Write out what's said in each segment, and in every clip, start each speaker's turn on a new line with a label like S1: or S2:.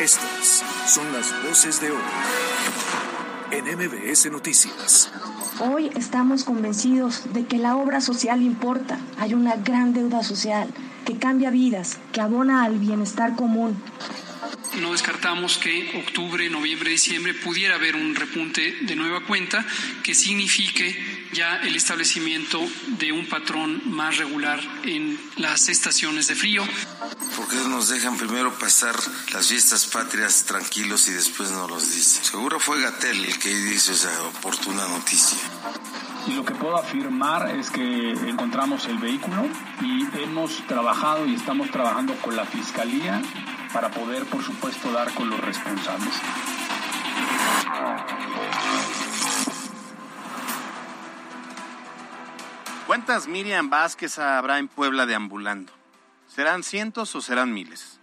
S1: Estas son las voces de hoy en MBS Noticias.
S2: Hoy estamos convencidos de que la obra social importa. Hay una gran deuda social que cambia vidas, que abona al bienestar común.
S3: No descartamos que octubre, noviembre, diciembre pudiera haber un repunte de nueva cuenta que signifique ya el establecimiento de un patrón más regular en las estaciones de frío.
S4: ¿Por qué nos dejan primero pasar las fiestas patrias tranquilos y después no los dicen? Seguro fue Gatel el que hizo esa oportuna noticia.
S5: Y lo que puedo afirmar es que encontramos el vehículo y hemos trabajado y estamos trabajando con la Fiscalía para poder, por supuesto, dar con los responsables.
S6: ¿Cuántas Miriam Vázquez habrá en Puebla deambulando? ¿Serán cientos o serán miles?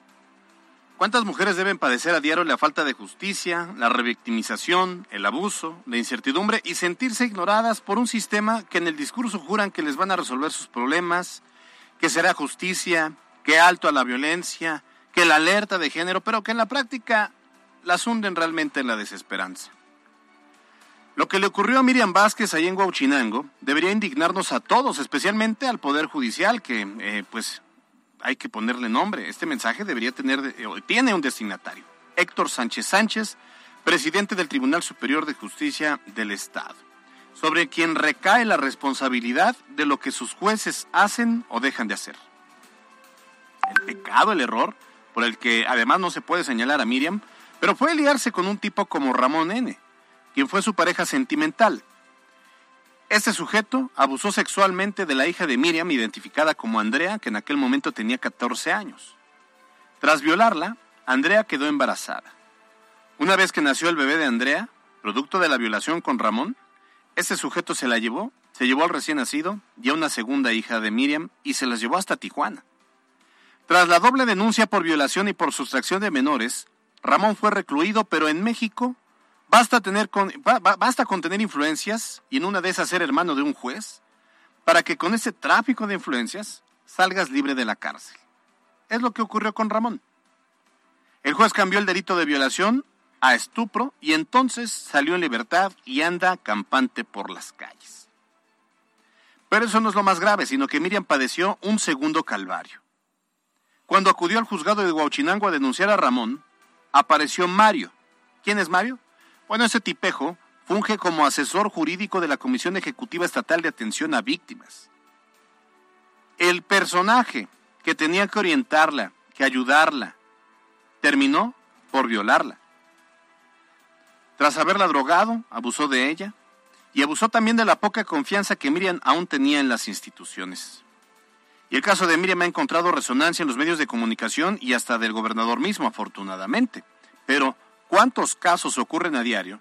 S6: ¿Cuántas mujeres deben padecer a diario la falta de justicia, la revictimización, el abuso, la incertidumbre y sentirse ignoradas por un sistema que en el discurso juran que les van a resolver sus problemas, que será justicia, que alto a la violencia, que la alerta de género, pero que en la práctica las hunden realmente en la desesperanza? Lo que le ocurrió a Miriam Vázquez ahí en Huauchinango debería indignarnos a todos, especialmente al Poder Judicial, que eh, pues hay que ponerle nombre. Este mensaje debería tener, eh, tiene un destinatario, Héctor Sánchez Sánchez, presidente del Tribunal Superior de Justicia del Estado, sobre quien recae la responsabilidad de lo que sus jueces hacen o dejan de hacer. El pecado, el error, por el que además no se puede señalar a Miriam, pero fue liarse con un tipo como Ramón N., quien fue su pareja sentimental. Este sujeto abusó sexualmente de la hija de Miriam, identificada como Andrea, que en aquel momento tenía 14 años. Tras violarla, Andrea quedó embarazada. Una vez que nació el bebé de Andrea, producto de la violación con Ramón, este sujeto se la llevó, se llevó al recién nacido y a una segunda hija de Miriam y se las llevó hasta Tijuana. Tras la doble denuncia por violación y por sustracción de menores, Ramón fue recluido, pero en México Basta, con, con tener influencias y en una de esas ser hermano de un juez para que con ese tráfico de influencias salgas libre de la cárcel. Es lo que ocurrió con Ramón. El juez cambió el delito de violación a estupro y entonces salió en libertad y anda campante por las calles. Pero eso no es lo más grave, sino que Miriam padeció un segundo calvario. Cuando acudió al juzgado de Huachinango a denunciar a Ramón, apareció Mario. ¿Quién es Mario? Bueno, ese tipejo funge como asesor jurídico de la Comisión Ejecutiva Estatal de Atención a Víctimas. El personaje que tenía que orientarla, que ayudarla, terminó por violarla. Tras haberla drogado, abusó de ella y abusó también de la poca confianza que Miriam aún tenía en las instituciones. Y el caso de Miriam ha encontrado resonancia en los medios de comunicación y hasta del gobernador mismo, afortunadamente. Pero ¿Cuántos casos ocurren a diario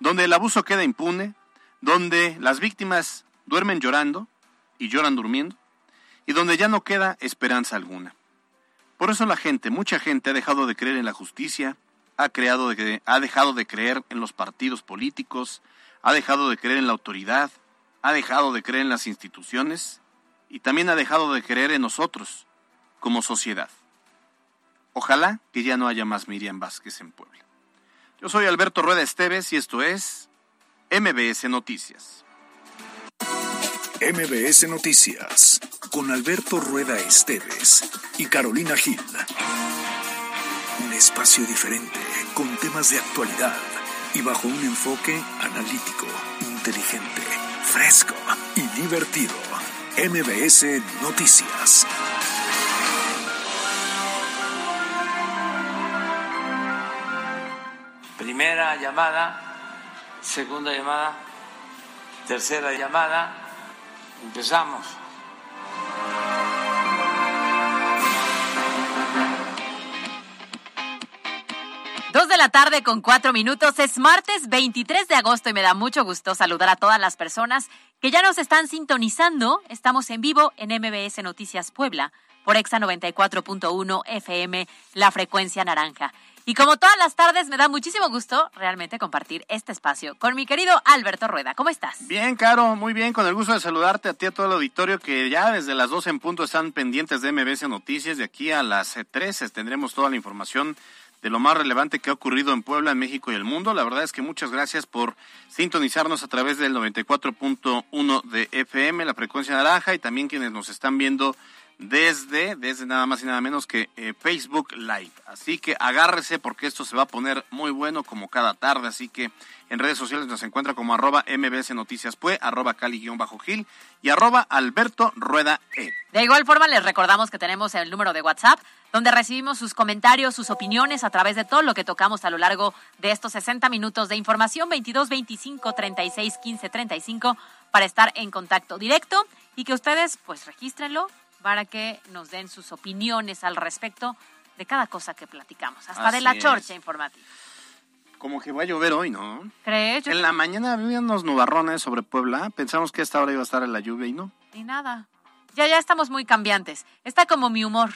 S6: donde el abuso queda impune, donde las víctimas duermen llorando y lloran durmiendo, y donde ya no queda esperanza alguna? Por eso la gente, mucha gente ha dejado de creer en la justicia, ha, creado ha dejado de creer en los partidos políticos, ha dejado de creer en la autoridad, ha dejado de creer en las instituciones y también ha dejado de creer en nosotros como sociedad. Ojalá que ya no haya más Miriam Vázquez en Puebla. Yo soy Alberto Rueda Esteves y esto es MBS Noticias.
S1: MBS Noticias con Alberto Rueda Esteves y Carolina Gil. Un espacio diferente con temas de actualidad y bajo un enfoque analítico, inteligente, fresco y divertido. MBS Noticias.
S7: Primera llamada, segunda llamada, tercera llamada. Empezamos.
S8: Dos de la tarde con cuatro minutos. Es martes 23 de agosto y me da mucho gusto saludar a todas las personas que ya nos están sintonizando. Estamos en vivo en MBS Noticias Puebla por Exa 94.1 FM, la frecuencia naranja. Y como todas las tardes, me da muchísimo gusto realmente compartir este espacio con mi querido Alberto Rueda. ¿Cómo estás?
S6: Bien, Caro, muy bien, con el gusto de saludarte a ti, a todo el auditorio que ya desde las 12 en punto están pendientes de MBC Noticias. De aquí a las 13 tendremos toda la información de lo más relevante que ha ocurrido en Puebla, en México y el mundo. La verdad es que muchas gracias por sintonizarnos a través del 94.1 de FM, la frecuencia naranja, y también quienes nos están viendo desde, desde nada más y nada menos que eh, Facebook Live. Así que agárrese porque esto se va a poner muy bueno como cada tarde. Así que en redes sociales nos encuentra como arroba mbs noticias pue, arroba cali-gil y arroba alberto rueda e.
S8: De igual forma les recordamos que tenemos el número de WhatsApp donde recibimos sus comentarios, sus opiniones a través de todo lo que tocamos a lo largo de estos 60 minutos de información 22 25 36 15 35 para estar en contacto directo y que ustedes pues regístrenlo para que nos den sus opiniones al respecto de cada cosa que platicamos, hasta de la chorcha informativa.
S6: Como que va a llover hoy, ¿no?
S8: ¿Crees?
S6: En la mañana había unos nubarrones sobre Puebla. Pensamos que a esta hora iba a estar en la lluvia y no.
S8: Y nada. Ya, ya estamos muy cambiantes. Está como mi humor.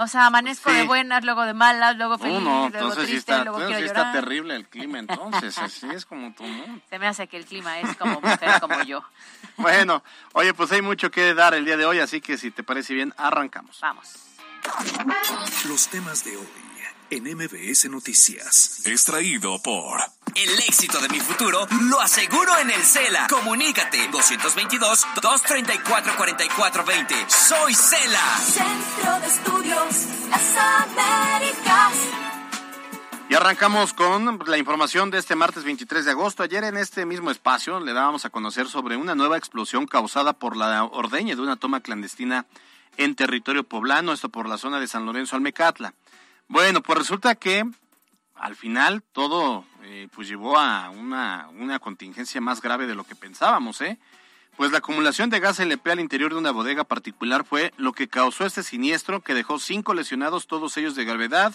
S8: O sea, amanezco de buenas, luego de malas, luego feliz, luego triste,
S6: está,
S8: luego quiero
S6: sí
S8: llorar.
S6: está terrible el clima entonces, así es como tú, ¿no?
S8: Se me hace que el clima es como mujer como yo.
S6: Bueno, oye, pues hay mucho que dar el día de hoy, así que si te parece bien, arrancamos.
S8: Vamos.
S1: Los temas de hoy en MBS Noticias. Extraído por...
S9: El éxito de mi futuro lo aseguro en el CELA. Comunícate 222-234-4420. Soy CELA.
S10: Centro de Estudios Las Américas.
S6: Y arrancamos con la información de este martes 23 de agosto. Ayer en este mismo espacio le dábamos a conocer sobre una nueva explosión causada por la ordeña de una toma clandestina en territorio poblano, esto por la zona de San Lorenzo Almecatla. Bueno, pues resulta que al final todo eh, pues llevó a una, una contingencia más grave de lo que pensábamos, ¿eh? Pues la acumulación de gas LP al interior de una bodega particular fue lo que causó este siniestro que dejó cinco lesionados, todos ellos de gravedad,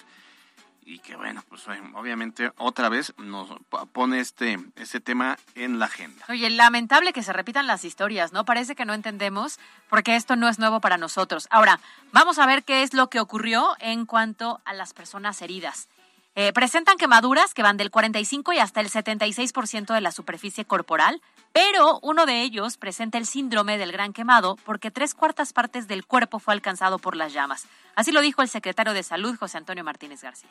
S6: y que bueno, pues obviamente otra vez nos pone este, este tema en la agenda.
S8: Oye, lamentable que se repitan las historias, ¿no? Parece que no entendemos porque esto no es nuevo para nosotros. Ahora, vamos a ver qué es lo que ocurrió en cuanto a las personas heridas. Eh, presentan quemaduras que van del 45 y hasta el 76% de la superficie corporal, pero uno de ellos presenta el síndrome del gran quemado porque tres cuartas partes del cuerpo fue alcanzado por las llamas. Así lo dijo el secretario de Salud, José Antonio Martínez García.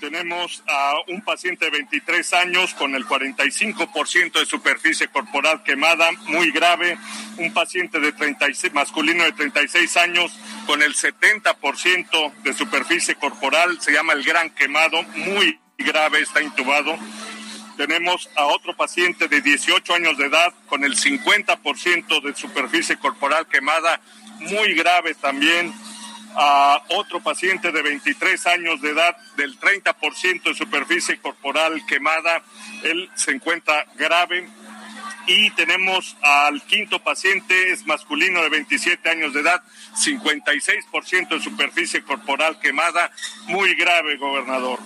S11: Tenemos a un paciente de 23 años con el 45% de superficie corporal quemada, muy grave. Un paciente de 36, masculino de 36 años con el 70% de superficie corporal, se llama el gran quemado, muy grave, está intubado. Tenemos a otro paciente de 18 años de edad con el 50% de superficie corporal quemada, muy grave también a otro paciente de 23 años de edad del 30% de superficie corporal quemada. Él se encuentra grave. Y tenemos al quinto paciente, es masculino de 27 años de edad, 56% de superficie corporal quemada, muy grave, gobernador.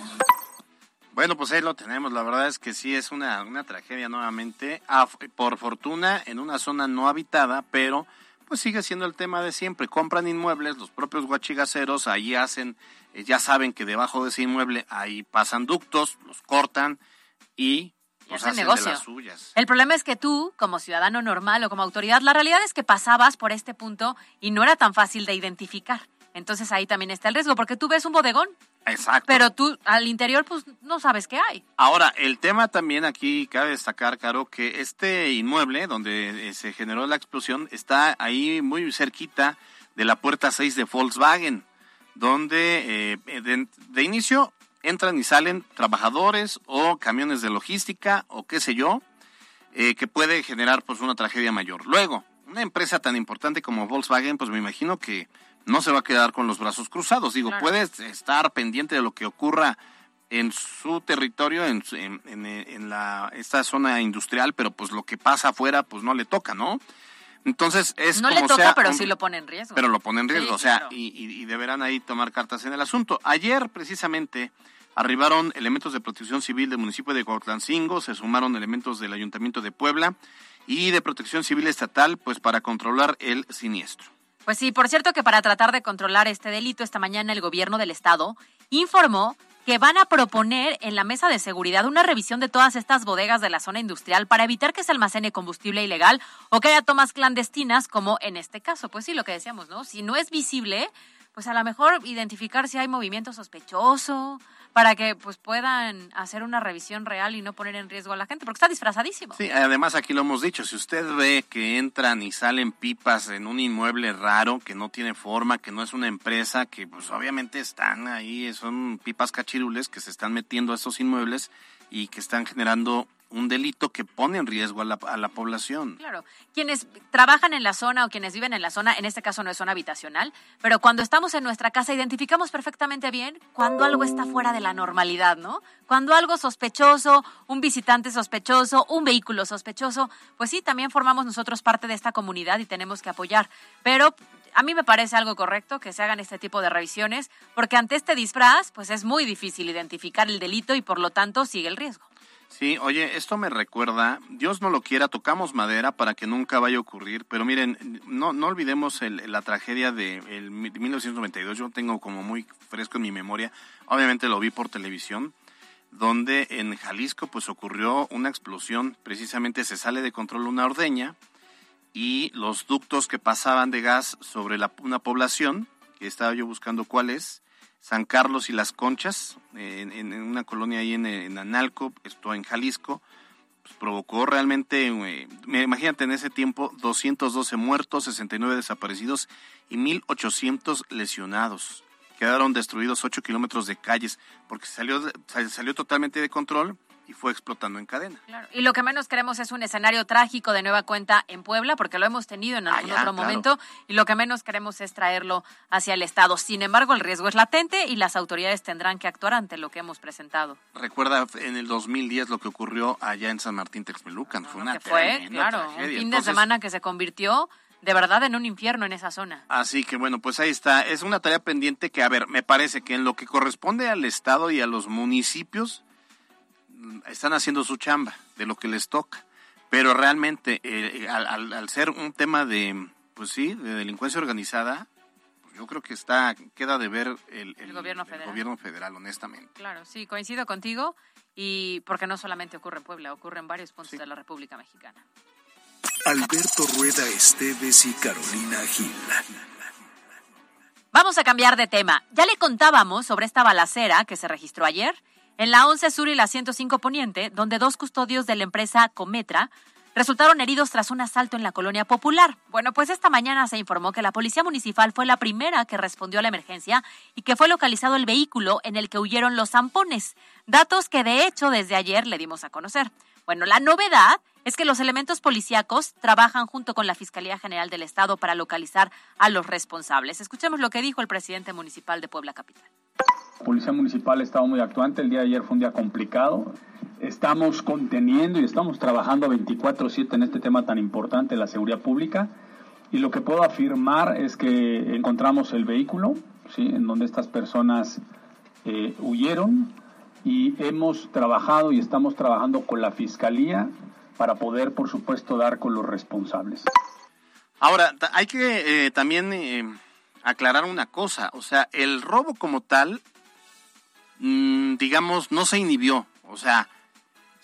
S6: Bueno, pues ahí lo tenemos. La verdad es que sí es una, una tragedia nuevamente. Por fortuna, en una zona no habitada, pero pues sigue siendo el tema de siempre. Compran inmuebles, los propios guachigaceros ahí hacen, eh, ya saben que debajo de ese inmueble ahí pasan ductos, los cortan y pues hacen negocio. De las suyas.
S8: El problema es que tú, como ciudadano normal o como autoridad, la realidad es que pasabas por este punto y no era tan fácil de identificar. Entonces ahí también está el riesgo, porque tú ves un bodegón.
S6: Exacto.
S8: Pero tú al interior pues no sabes qué hay.
S6: Ahora, el tema también aquí cabe destacar, Caro, que este inmueble donde eh, se generó la explosión está ahí muy cerquita de la puerta 6 de Volkswagen, donde eh, de, de, inicio entran y salen trabajadores o camiones de logística o qué sé yo, eh, que puede generar pues una tragedia mayor. Luego, una empresa tan importante como Volkswagen, pues me imagino que no se va a quedar con los brazos cruzados. Digo, puede estar pendiente de lo que ocurra en su territorio, en, en, la, esta zona industrial, pero pues lo que pasa afuera, pues no le toca, ¿no? Entonces es
S8: no
S6: como
S8: le toca,
S6: sea,
S8: pero sí lo pone en riesgo.
S6: Pero lo pone en riesgo, o sea, y, y, deberán ahí tomar cartas en el asunto. Ayer, precisamente, arribaron elementos de protección civil del municipio de Cuautlancingo, se sumaron elementos del Ayuntamiento de Puebla y de protección civil estatal, pues para controlar el siniestro.
S8: Pues sí, por cierto que para tratar de controlar este delito, esta mañana el gobierno del estado informó que van a proponer en la mesa de seguridad una revisión de todas estas bodegas de la zona industrial para evitar que se almacene combustible ilegal o que haya tomas clandestinas, como en este caso. Pues sí, lo que decíamos, ¿no? Si no es visible, pues a lo mejor identificar si hay movimiento sospechoso, para que pues puedan hacer una revisión real y no poner en riesgo a la gente, porque está disfrazadísimo.
S6: Sí, además aquí lo hemos dicho, si usted ve que entran y salen pipas en un inmueble raro, que no tiene forma, que no es una empresa, que pues obviamente están ahí, son pipas cachirules que se están metiendo a estos inmuebles y que están generando un delito que pone en riesgo a la, a la, población.
S8: Claro, quienes trabajan en la zona o quienes viven en la zona, en este caso no es zona habitacional, pero cuando estamos en nuestra casa identificamos perfectamente bien cuando algo está fuera de la normalidad, ¿no? Cuando algo sospechoso, un visitante sospechoso, un vehículo sospechoso, pues sí, también formamos nosotros parte de esta comunidad y tenemos que apoyar. Pero a mí me parece algo correcto que se hagan este tipo de revisiones, porque ante este disfraz, pues es muy difícil identificar el delito y por lo tanto sigue el riesgo.
S6: Sí, oye, esto me recuerda, Dios no lo quiera, tocamos madera para que nunca vaya a ocurrir, pero miren, no, no olvidemos el, la tragedia de el 1992, yo tengo como muy fresco en mi memoria, obviamente lo vi por televisión, donde en Jalisco pues ocurrió una explosión, precisamente se sale de control una ordeña y los ductos que pasaban de gas sobre la, una población, que estaba yo buscando cuál es, San Carlos y Las Conchas, en, en una colonia ahí en, en, Analco, en Jalisco, pues provocó realmente, eh, imagínate en ese tiempo, 212 muertos, 69 desaparecidos y 1.800 lesionados. Quedaron destruidos 8 kilómetros de calles porque salió, salió totalmente de control y fue explotando en cadena.
S8: Claro. Y lo que menos queremos es un escenario trágico de nueva cuenta en Puebla, porque lo hemos tenido en algún ah, otro claro. momento, y lo que menos queremos es traerlo hacia el Estado. Sin embargo, el riesgo es latente y las autoridades tendrán que actuar ante lo que hemos presentado.
S6: Recuerda en el 2010 lo que ocurrió allá en San Martín Texmelucan. Fue una
S8: que fue, claro,
S6: tragedia.
S8: un fin
S6: Entonces,
S8: de semana que se convirtió de verdad en un infierno en esa zona.
S6: Así que bueno, pues ahí está. Es una tarea pendiente que, a ver, me parece que en lo que corresponde al Estado y a los municipios, están haciendo su chamba de lo que les toca. Pero realmente, eh, al, al, al, ser un tema de, pues sí, de delincuencia organizada, pues yo creo que está, queda de ver el,
S8: el, el gobierno, federal.
S6: gobierno federal, honestamente.
S8: Claro, sí, coincido contigo. Y porque no solamente ocurre en Puebla, ocurre en varios puntos sí. de la República Mexicana.
S1: Alberto Rueda Esteves y Carolina Gil.
S8: Vamos a cambiar de tema. Ya le contábamos sobre esta balacera que se registró ayer en la 11 Sur y la 105 Poniente, donde dos custodios de la empresa Cometra resultaron heridos tras un asalto en la colonia popular. Bueno, pues esta mañana se informó que la policía municipal fue la primera que respondió a la emergencia y que fue localizado el vehículo en el que huyeron los zampones, datos que de hecho desde ayer le dimos a conocer. Bueno, la novedad es que los elementos policíacos trabajan junto con la Fiscalía General del Estado para localizar a los responsables. Escuchemos lo que dijo el presidente municipal de Puebla Capital.
S5: Policía Municipal ha estado muy actuante, el día de ayer fue un día complicado. Estamos conteniendo y estamos trabajando 24/7 en este tema tan importante, la seguridad pública. Y lo que puedo afirmar es que encontramos el vehículo, ¿sí? en donde estas personas eh, huyeron y hemos trabajado y estamos trabajando con la Fiscalía para poder, por supuesto, dar con los responsables.
S6: Ahora, hay que eh, también eh, aclarar una cosa, o sea, el robo como tal, mmm, digamos, no se inhibió, o sea,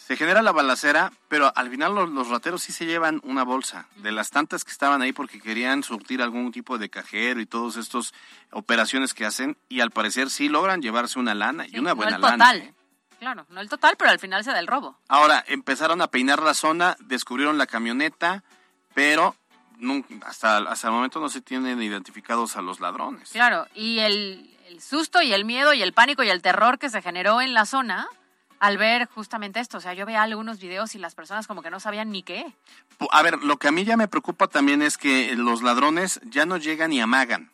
S6: se genera la balacera, pero al final los, los, rateros sí se llevan una bolsa de las tantas que estaban ahí porque querían surtir algún tipo de cajero y todas estas operaciones que hacen y al parecer sí logran llevarse una lana
S8: sí,
S6: y una buena
S8: no el total.
S6: lana. ¿eh?
S8: Claro, no el total, pero al final se da el robo.
S6: Ahora, empezaron a peinar la zona, descubrieron la camioneta, pero nunca, hasta, hasta el momento no se tienen identificados a los ladrones.
S8: Claro, y el, el susto y el miedo y el pánico y el terror que se generó en la zona al ver justamente esto. O sea, yo veía algunos videos y las personas como que no sabían ni qué.
S6: A ver, lo que a mí ya me preocupa también es que los ladrones ya no llegan y amagan.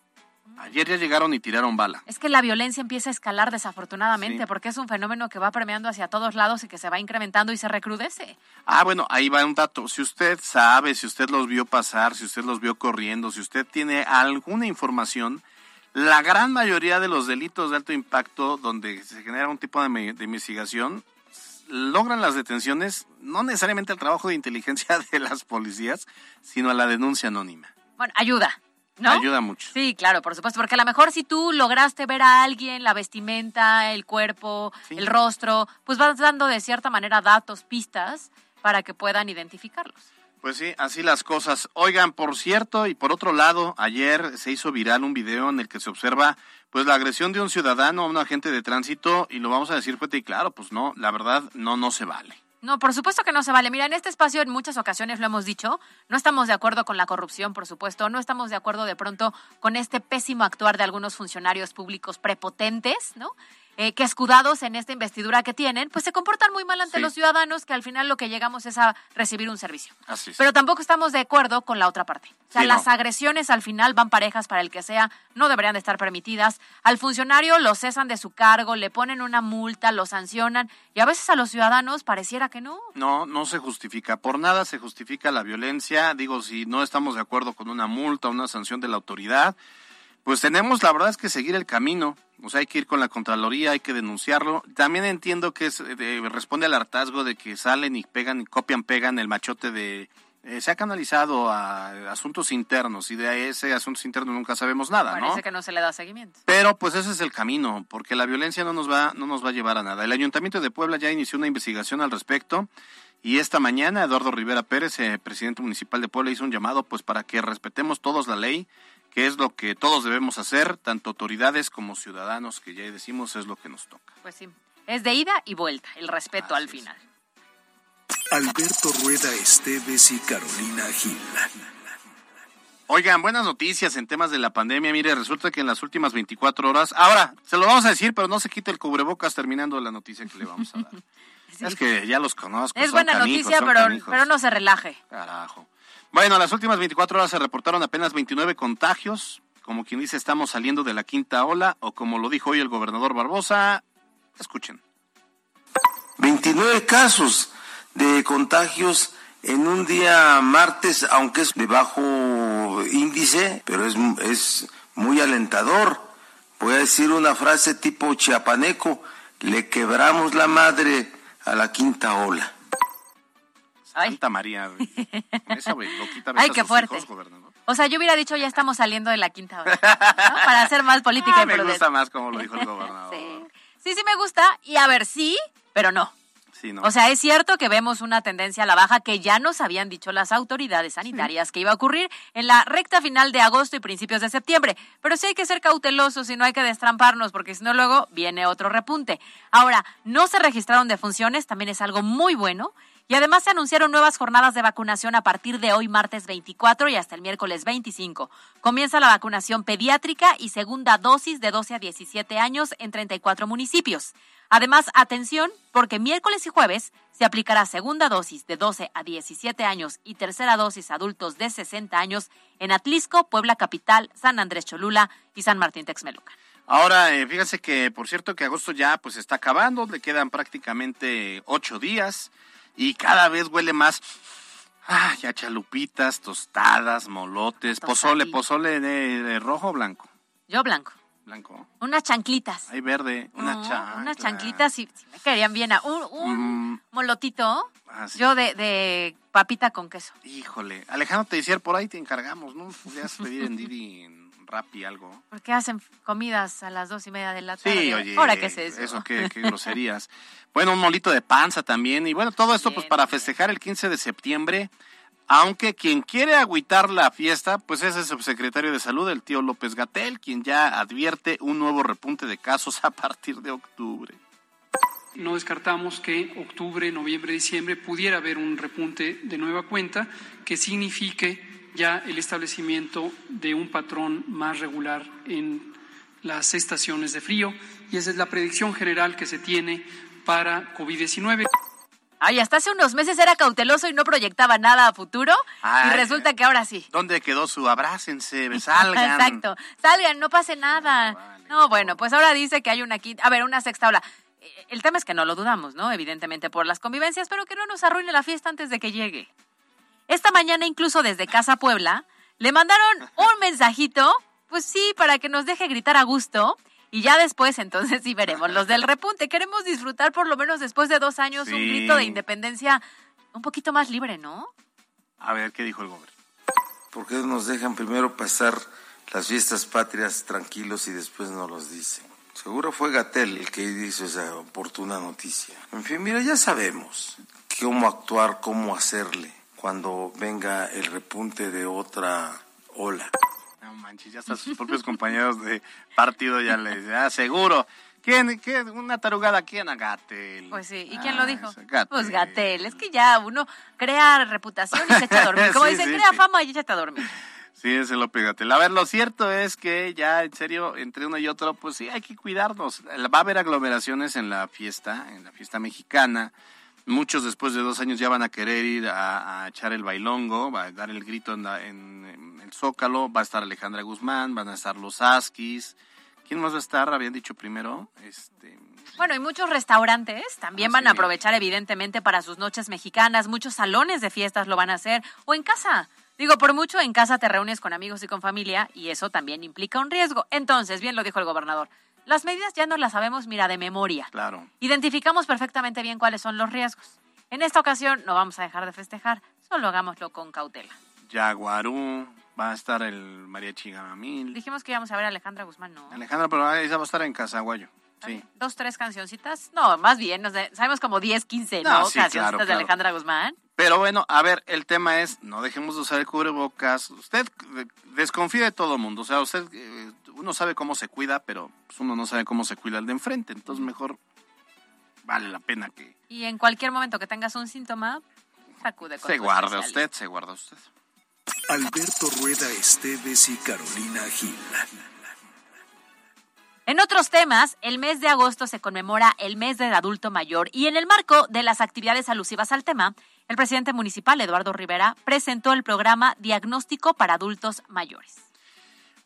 S6: Ayer ya llegaron y tiraron bala.
S8: Es que la violencia empieza a escalar desafortunadamente sí. porque es un fenómeno que va premiando hacia todos lados y que se va incrementando y se recrudece.
S6: Ah, bueno, ahí va un dato. Si usted sabe, si usted los vio pasar, si usted los vio corriendo, si usted tiene alguna información, la gran mayoría de los delitos de alto impacto donde se genera un tipo de, de investigación logran las detenciones, no necesariamente el trabajo de inteligencia de las policías, sino a la denuncia anónima.
S8: Bueno, ayuda. ¿No?
S6: Ayuda mucho.
S8: Sí, claro, por supuesto, porque a lo mejor si tú lograste ver a alguien, la vestimenta, el cuerpo, el rostro, pues vas dando de cierta manera datos, pistas para que puedan identificarlos.
S6: Pues sí, así las cosas. Oigan, por cierto, y por otro lado, ayer se hizo viral un video en el que se observa pues la agresión de un ciudadano a un agente de tránsito y lo vamos a decir fuerte y claro, pues no, la verdad no no se vale.
S8: No, por supuesto que no se vale. Mira, en este espacio en muchas ocasiones lo hemos dicho, no estamos de acuerdo con la corrupción, por supuesto, no estamos de acuerdo de pronto con este pésimo actuar de algunos funcionarios públicos prepotentes, ¿no? Eh, que escudados en esta investidura que tienen, pues se comportan muy mal ante
S6: Sí.
S8: los ciudadanos, que al final lo que llegamos es a recibir un servicio.
S6: Así es.
S8: Pero tampoco estamos de acuerdo con la otra parte. O sea,
S6: Sí,
S8: las
S6: no.
S8: agresiones al final van parejas para el que sea, no deberían de estar permitidas. Al funcionario lo cesan de su cargo, le ponen una multa, lo sancionan y a veces a los ciudadanos pareciera que no.
S6: No, no se justifica. Por nada se justifica la violencia. Digo, si no estamos de acuerdo con una multa una sanción de la autoridad, pues tenemos, la verdad es que seguir el camino. O sea, hay que ir con la Contraloría, hay que denunciarlo. También entiendo que es, eh, responde al hartazgo de que salen y pegan y copian, pegan el machote de... eh, se ha canalizado a asuntos internos y de ese asuntos internos nunca sabemos nada, ¿no?
S8: Parece que no se le da seguimiento.
S6: Pero pues ese es el camino, porque la violencia no nos va, no nos va a llevar a nada. El Ayuntamiento de Puebla ya inició una investigación al respecto y esta mañana Eduardo Rivera Pérez, eh, presidente municipal de Puebla, hizo un llamado pues para que respetemos todos la ley, que es lo que todos debemos hacer, tanto autoridades como ciudadanos, que ya decimos es lo que nos toca.
S8: Pues sí, es de ida y vuelta, el respeto al final.
S1: Alberto Rueda Esteves y Carolina Gil.
S6: Oigan, buenas noticias en temas de la pandemia. Mire, resulta que en las últimas 24 horas, ahora, se lo vamos a decir, pero no se quite el cubrebocas terminando la noticia que le vamos a dar. Es que ya los conozco.
S8: es
S6: son
S8: buena
S6: canijos,
S8: noticia,
S6: son
S8: pero,
S6: canijos.
S8: pero no se relaje.
S6: Carajo. Bueno, las últimas 24 horas se reportaron apenas 29 contagios. Como quien dice, estamos saliendo de la quinta ola, o como lo dijo hoy el gobernador Barbosa, escuchen.
S4: 29 casos de contagios en un día martes, aunque es de bajo índice, pero es, es muy alentador. Voy a decir una frase tipo chiapaneco, le quebramos la madre a la quinta ola.
S6: Santa María. güey. Esa
S8: Ay,
S6: a
S8: qué
S6: sus
S8: fuerte.
S6: hijos, gobernador.
S8: O sea, yo hubiera dicho ya estamos saliendo de la quinta hora, ¿no? para hacer más política
S6: Ah,
S8: y
S6: me
S8: prudente.
S6: gusta más como lo dijo el gobernador.
S8: Sí. sí, sí me gusta. Y a ver, sí, pero no.
S6: Sí, no.
S8: O sea, es cierto que vemos una tendencia a la baja que ya nos habían dicho las autoridades sanitarias que iba a ocurrir en la recta final de agosto y principios de septiembre. Pero sí hay que ser cautelosos y no hay que destramparnos porque si no luego viene otro repunte. Ahora, no se registraron defunciones, también es algo muy bueno. Y además se anunciaron nuevas jornadas de vacunación a partir de hoy martes 24 y hasta el miércoles 25. Comienza la vacunación pediátrica y segunda dosis de 12 a 17 años en 34 municipios. Además, atención, porque miércoles y jueves se aplicará segunda dosis de 12 a 17 años y tercera dosis adultos de 60 años en Atlisco, Puebla Capital, San Andrés Cholula y San Martín Texmeluca.
S6: Ahora, eh, fíjense que, por cierto, que agosto ya pues está acabando, le quedan prácticamente ocho días y cada vez huele más ah, ya chalupitas, tostadas, molotes, pozole, pozole de, de rojo o blanco.
S8: Yo blanco.
S6: Blanco.
S8: Unas chanclitas.
S6: Hay verde, una
S8: No,
S6: chancla.
S8: Unas chanclitas sí, sí me quedarían bien. a- Un, un
S6: Mm,
S8: molotito.
S6: ah, sí.
S8: Yo de, de papita con queso.
S6: Híjole, Alejandro te decía, por ahí te encargamos, ¿no? Podrías pedir en Didi, en Rappi algo.
S8: ¿Por qué hacen comidas a las dos y media de la tarde?
S6: Sí, oye.
S8: ¿Ahora qué es eso?
S6: Eso, qué, qué groserías. bueno, un molito de panza también. Y bueno, todo esto pues para festejar el 15 de septiembre. Aunque quien quiere agüitar la fiesta, pues es el subsecretario de Salud, el tío López Gatel, quien ya advierte un nuevo repunte de casos a partir de octubre.
S3: No descartamos que octubre, noviembre, diciembre pudiera haber un repunte de nueva cuenta que signifique ya el establecimiento de un patrón más regular en las estaciones de frío y esa es la predicción general que se tiene para COVID-19.
S8: Ay, hasta hace unos meses era cauteloso y no proyectaba nada a futuro. y resulta que ahora sí.
S6: ¿Dónde quedó su abrácense, salgan?
S8: Exacto. Salgan, no pase nada. No, bueno, pues ahora dice que hay una quinta, a ver, una sexta ola. Eh, El tema es que no lo dudamos, ¿no? Evidentemente por las convivencias, pero que no nos arruine la fiesta antes de que llegue. Esta mañana, incluso desde Casa Puebla, le mandaron un mensajito, pues sí, para que nos deje gritar a gusto. Y ya después, entonces sí veremos los del repunte. Queremos disfrutar por lo menos después de dos años un grito de independencia un poquito más libre, ¿no?
S6: A ver, ¿qué dijo el gobernador?
S4: ¿Por qué nos dejan primero pasar las fiestas patrias tranquilos y después no los dicen. Seguro fue Gatel el que hizo esa oportuna noticia. En fin, mira, ya sabemos cómo actuar, cómo hacerle cuando venga el repunte de otra ola.
S6: No manches, ya hasta sus propios compañeros de partido ya les dicen, ah, seguro. ¿Quién, quién, una tarugada, ¿quién? A Gatel.
S8: Pues sí, ¿y quién lo
S6: Ah,
S8: dijo? Pues Gatel, es que ya uno crea reputación y se echa a dormir. Como
S6: Sí,
S8: dicen,
S6: sí,
S8: crea
S6: sí.
S8: fama y échate a dormir.
S6: Sí, ese López Gatel. A ver, lo cierto es que ya, en serio, entre uno y otro, pues sí, hay que cuidarnos. Va a haber aglomeraciones en la fiesta, en la fiesta mexicana. Muchos después de dos años ya van a querer ir a, a echar el bailongo, va a dar el grito en, la- en- en el Zócalo, va a estar Alejandra Guzmán, van a estar los Askis. ¿Quién más va a estar? Habían dicho primero. Este,
S8: Bueno, y muchos restaurantes también
S6: Ah,
S8: van a aprovechar evidentemente para sus noches mexicanas, muchos salones de fiestas lo van a hacer, o en casa. Digo, por mucho en casa te reúnes con amigos y con familia y eso también implica un riesgo. Entonces, bien lo dijo el gobernador, las medidas ya no las sabemos, mira, de memoria.
S6: claro.
S8: Identificamos perfectamente bien cuáles son los riesgos. En esta ocasión no vamos a dejar de festejar, solo hagámoslo con cautela.
S6: Yaguarú, va a estar el mariachi Gamamil.
S8: Dijimos que íbamos a ver a Alejandra Guzmán, ¿no?
S6: Alejandra, pero ella va a estar en Casaguayo. Sí.
S8: Dos, tres cancioncitas. No, más bien, no sé, sabemos como 10, 15, ¿no?
S6: No, sí,
S8: cancioncitas
S6: claro,
S8: de. Alejandra Guzmán.
S6: Pero bueno, a ver, el tema es, no dejemos de usar el cubrebocas. Usted eh, desconfía de todo mundo. O sea, usted, eh, uno sabe cómo se cuida, pero pues, uno no sabe cómo se cuida el de enfrente. Entonces, mejor vale la pena que
S8: Y en cualquier momento que tengas un síntoma, sacude con
S6: se
S8: especialista.
S6: usted, se guarda usted.
S1: Alberto Rueda Esteves y Carolina Gil.
S8: En otros temas, el mes de agosto se conmemora el mes del adulto mayor y en el marco de las actividades alusivas al tema, el presidente municipal, Eduardo Rivera, presentó el programa Diagnóstico para Adultos Mayores.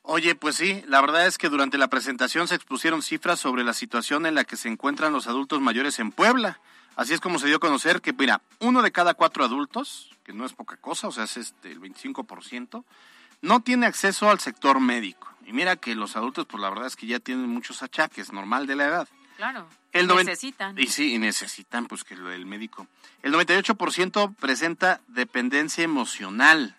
S6: Oye, pues sí, la verdad es que durante la presentación se expusieron cifras sobre la situación en la que se encuentran los adultos mayores en Puebla. Así es como se dio a conocer que, mira, uno de cada cuatro adultos, que no es poca cosa, o sea, es este, el 25%, no tiene acceso al sector médico. Y mira que los adultos, pues la verdad es que ya tienen muchos achaques, normal de la edad.
S8: Claro.
S6: El
S8: necesitan.
S6: Y sí, y necesitan pues que lo del médico. El 98% presenta dependencia emocional.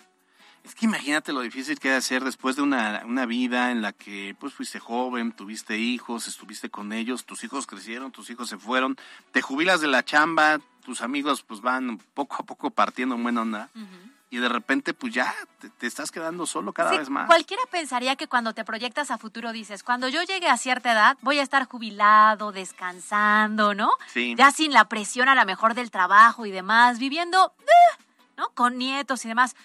S6: Es que imagínate lo difícil que ha de ser después de una, una vida en la que pues fuiste joven, tuviste hijos, estuviste con ellos, tus hijos crecieron, tus hijos se fueron, te jubilas de la chamba, tus amigos pues van poco a poco partiendo en buena onda y de repente pues ya te, te estás quedando solo cada
S8: Sí,
S6: vez más.
S8: Cualquiera pensaría que cuando te proyectas a futuro dices, cuando yo llegue a cierta edad voy a estar jubilado, descansando, ¿no?
S6: Sí.
S8: Ya sin la presión a la mejor del trabajo y demás, viviendo, eh, ¿no? Con nietos y demás.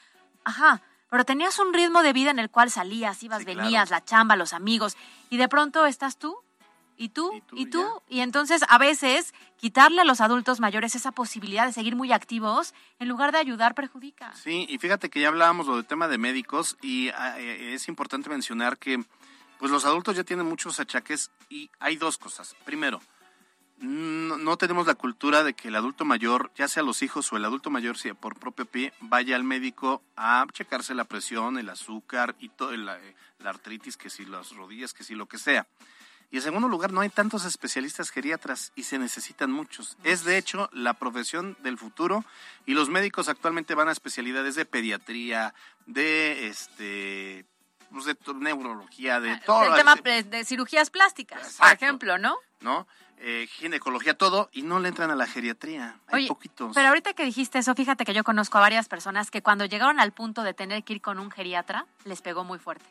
S8: Ajá, pero tenías un ritmo de vida en el cual salías, ibas,
S6: Sí, claro.
S8: venías, la chamba, los amigos, y de pronto estás tú, y tú, y tú, y, entonces a veces quitarle a los adultos mayores esa posibilidad de seguir muy activos, en lugar de ayudar, perjudica.
S6: Sí, y fíjate que ya hablábamos lo del tema de médicos y ah, eh, es importante mencionar que pues los adultos ya tienen muchos achaques y hay dos cosas. Primero, no, no tenemos la cultura de que el adulto mayor, ya sea los hijos o el adulto mayor, si por propio pie, vaya al médico a checarse la presión, el azúcar y todo, la, eh, la artritis, que si las rodillas, que si lo que sea. Y en segundo lugar, no hay tantos especialistas geriatras y se necesitan muchos. Es de hecho la profesión del futuro y los médicos actualmente van a especialidades de pediatría, de este pues de neurología, de todo,
S8: El tema de, cirugías plásticas, por ejemplo, ¿no?
S6: ¿no? Eh, ginecología, todo, y no le entran a la geriatría. Hay
S8: Oye,
S6: poquitos.
S8: Pero ahorita que dijiste eso, fíjate que yo conozco a varias personas que cuando llegaron al punto de tener que ir con un geriatra, les pegó muy fuerte.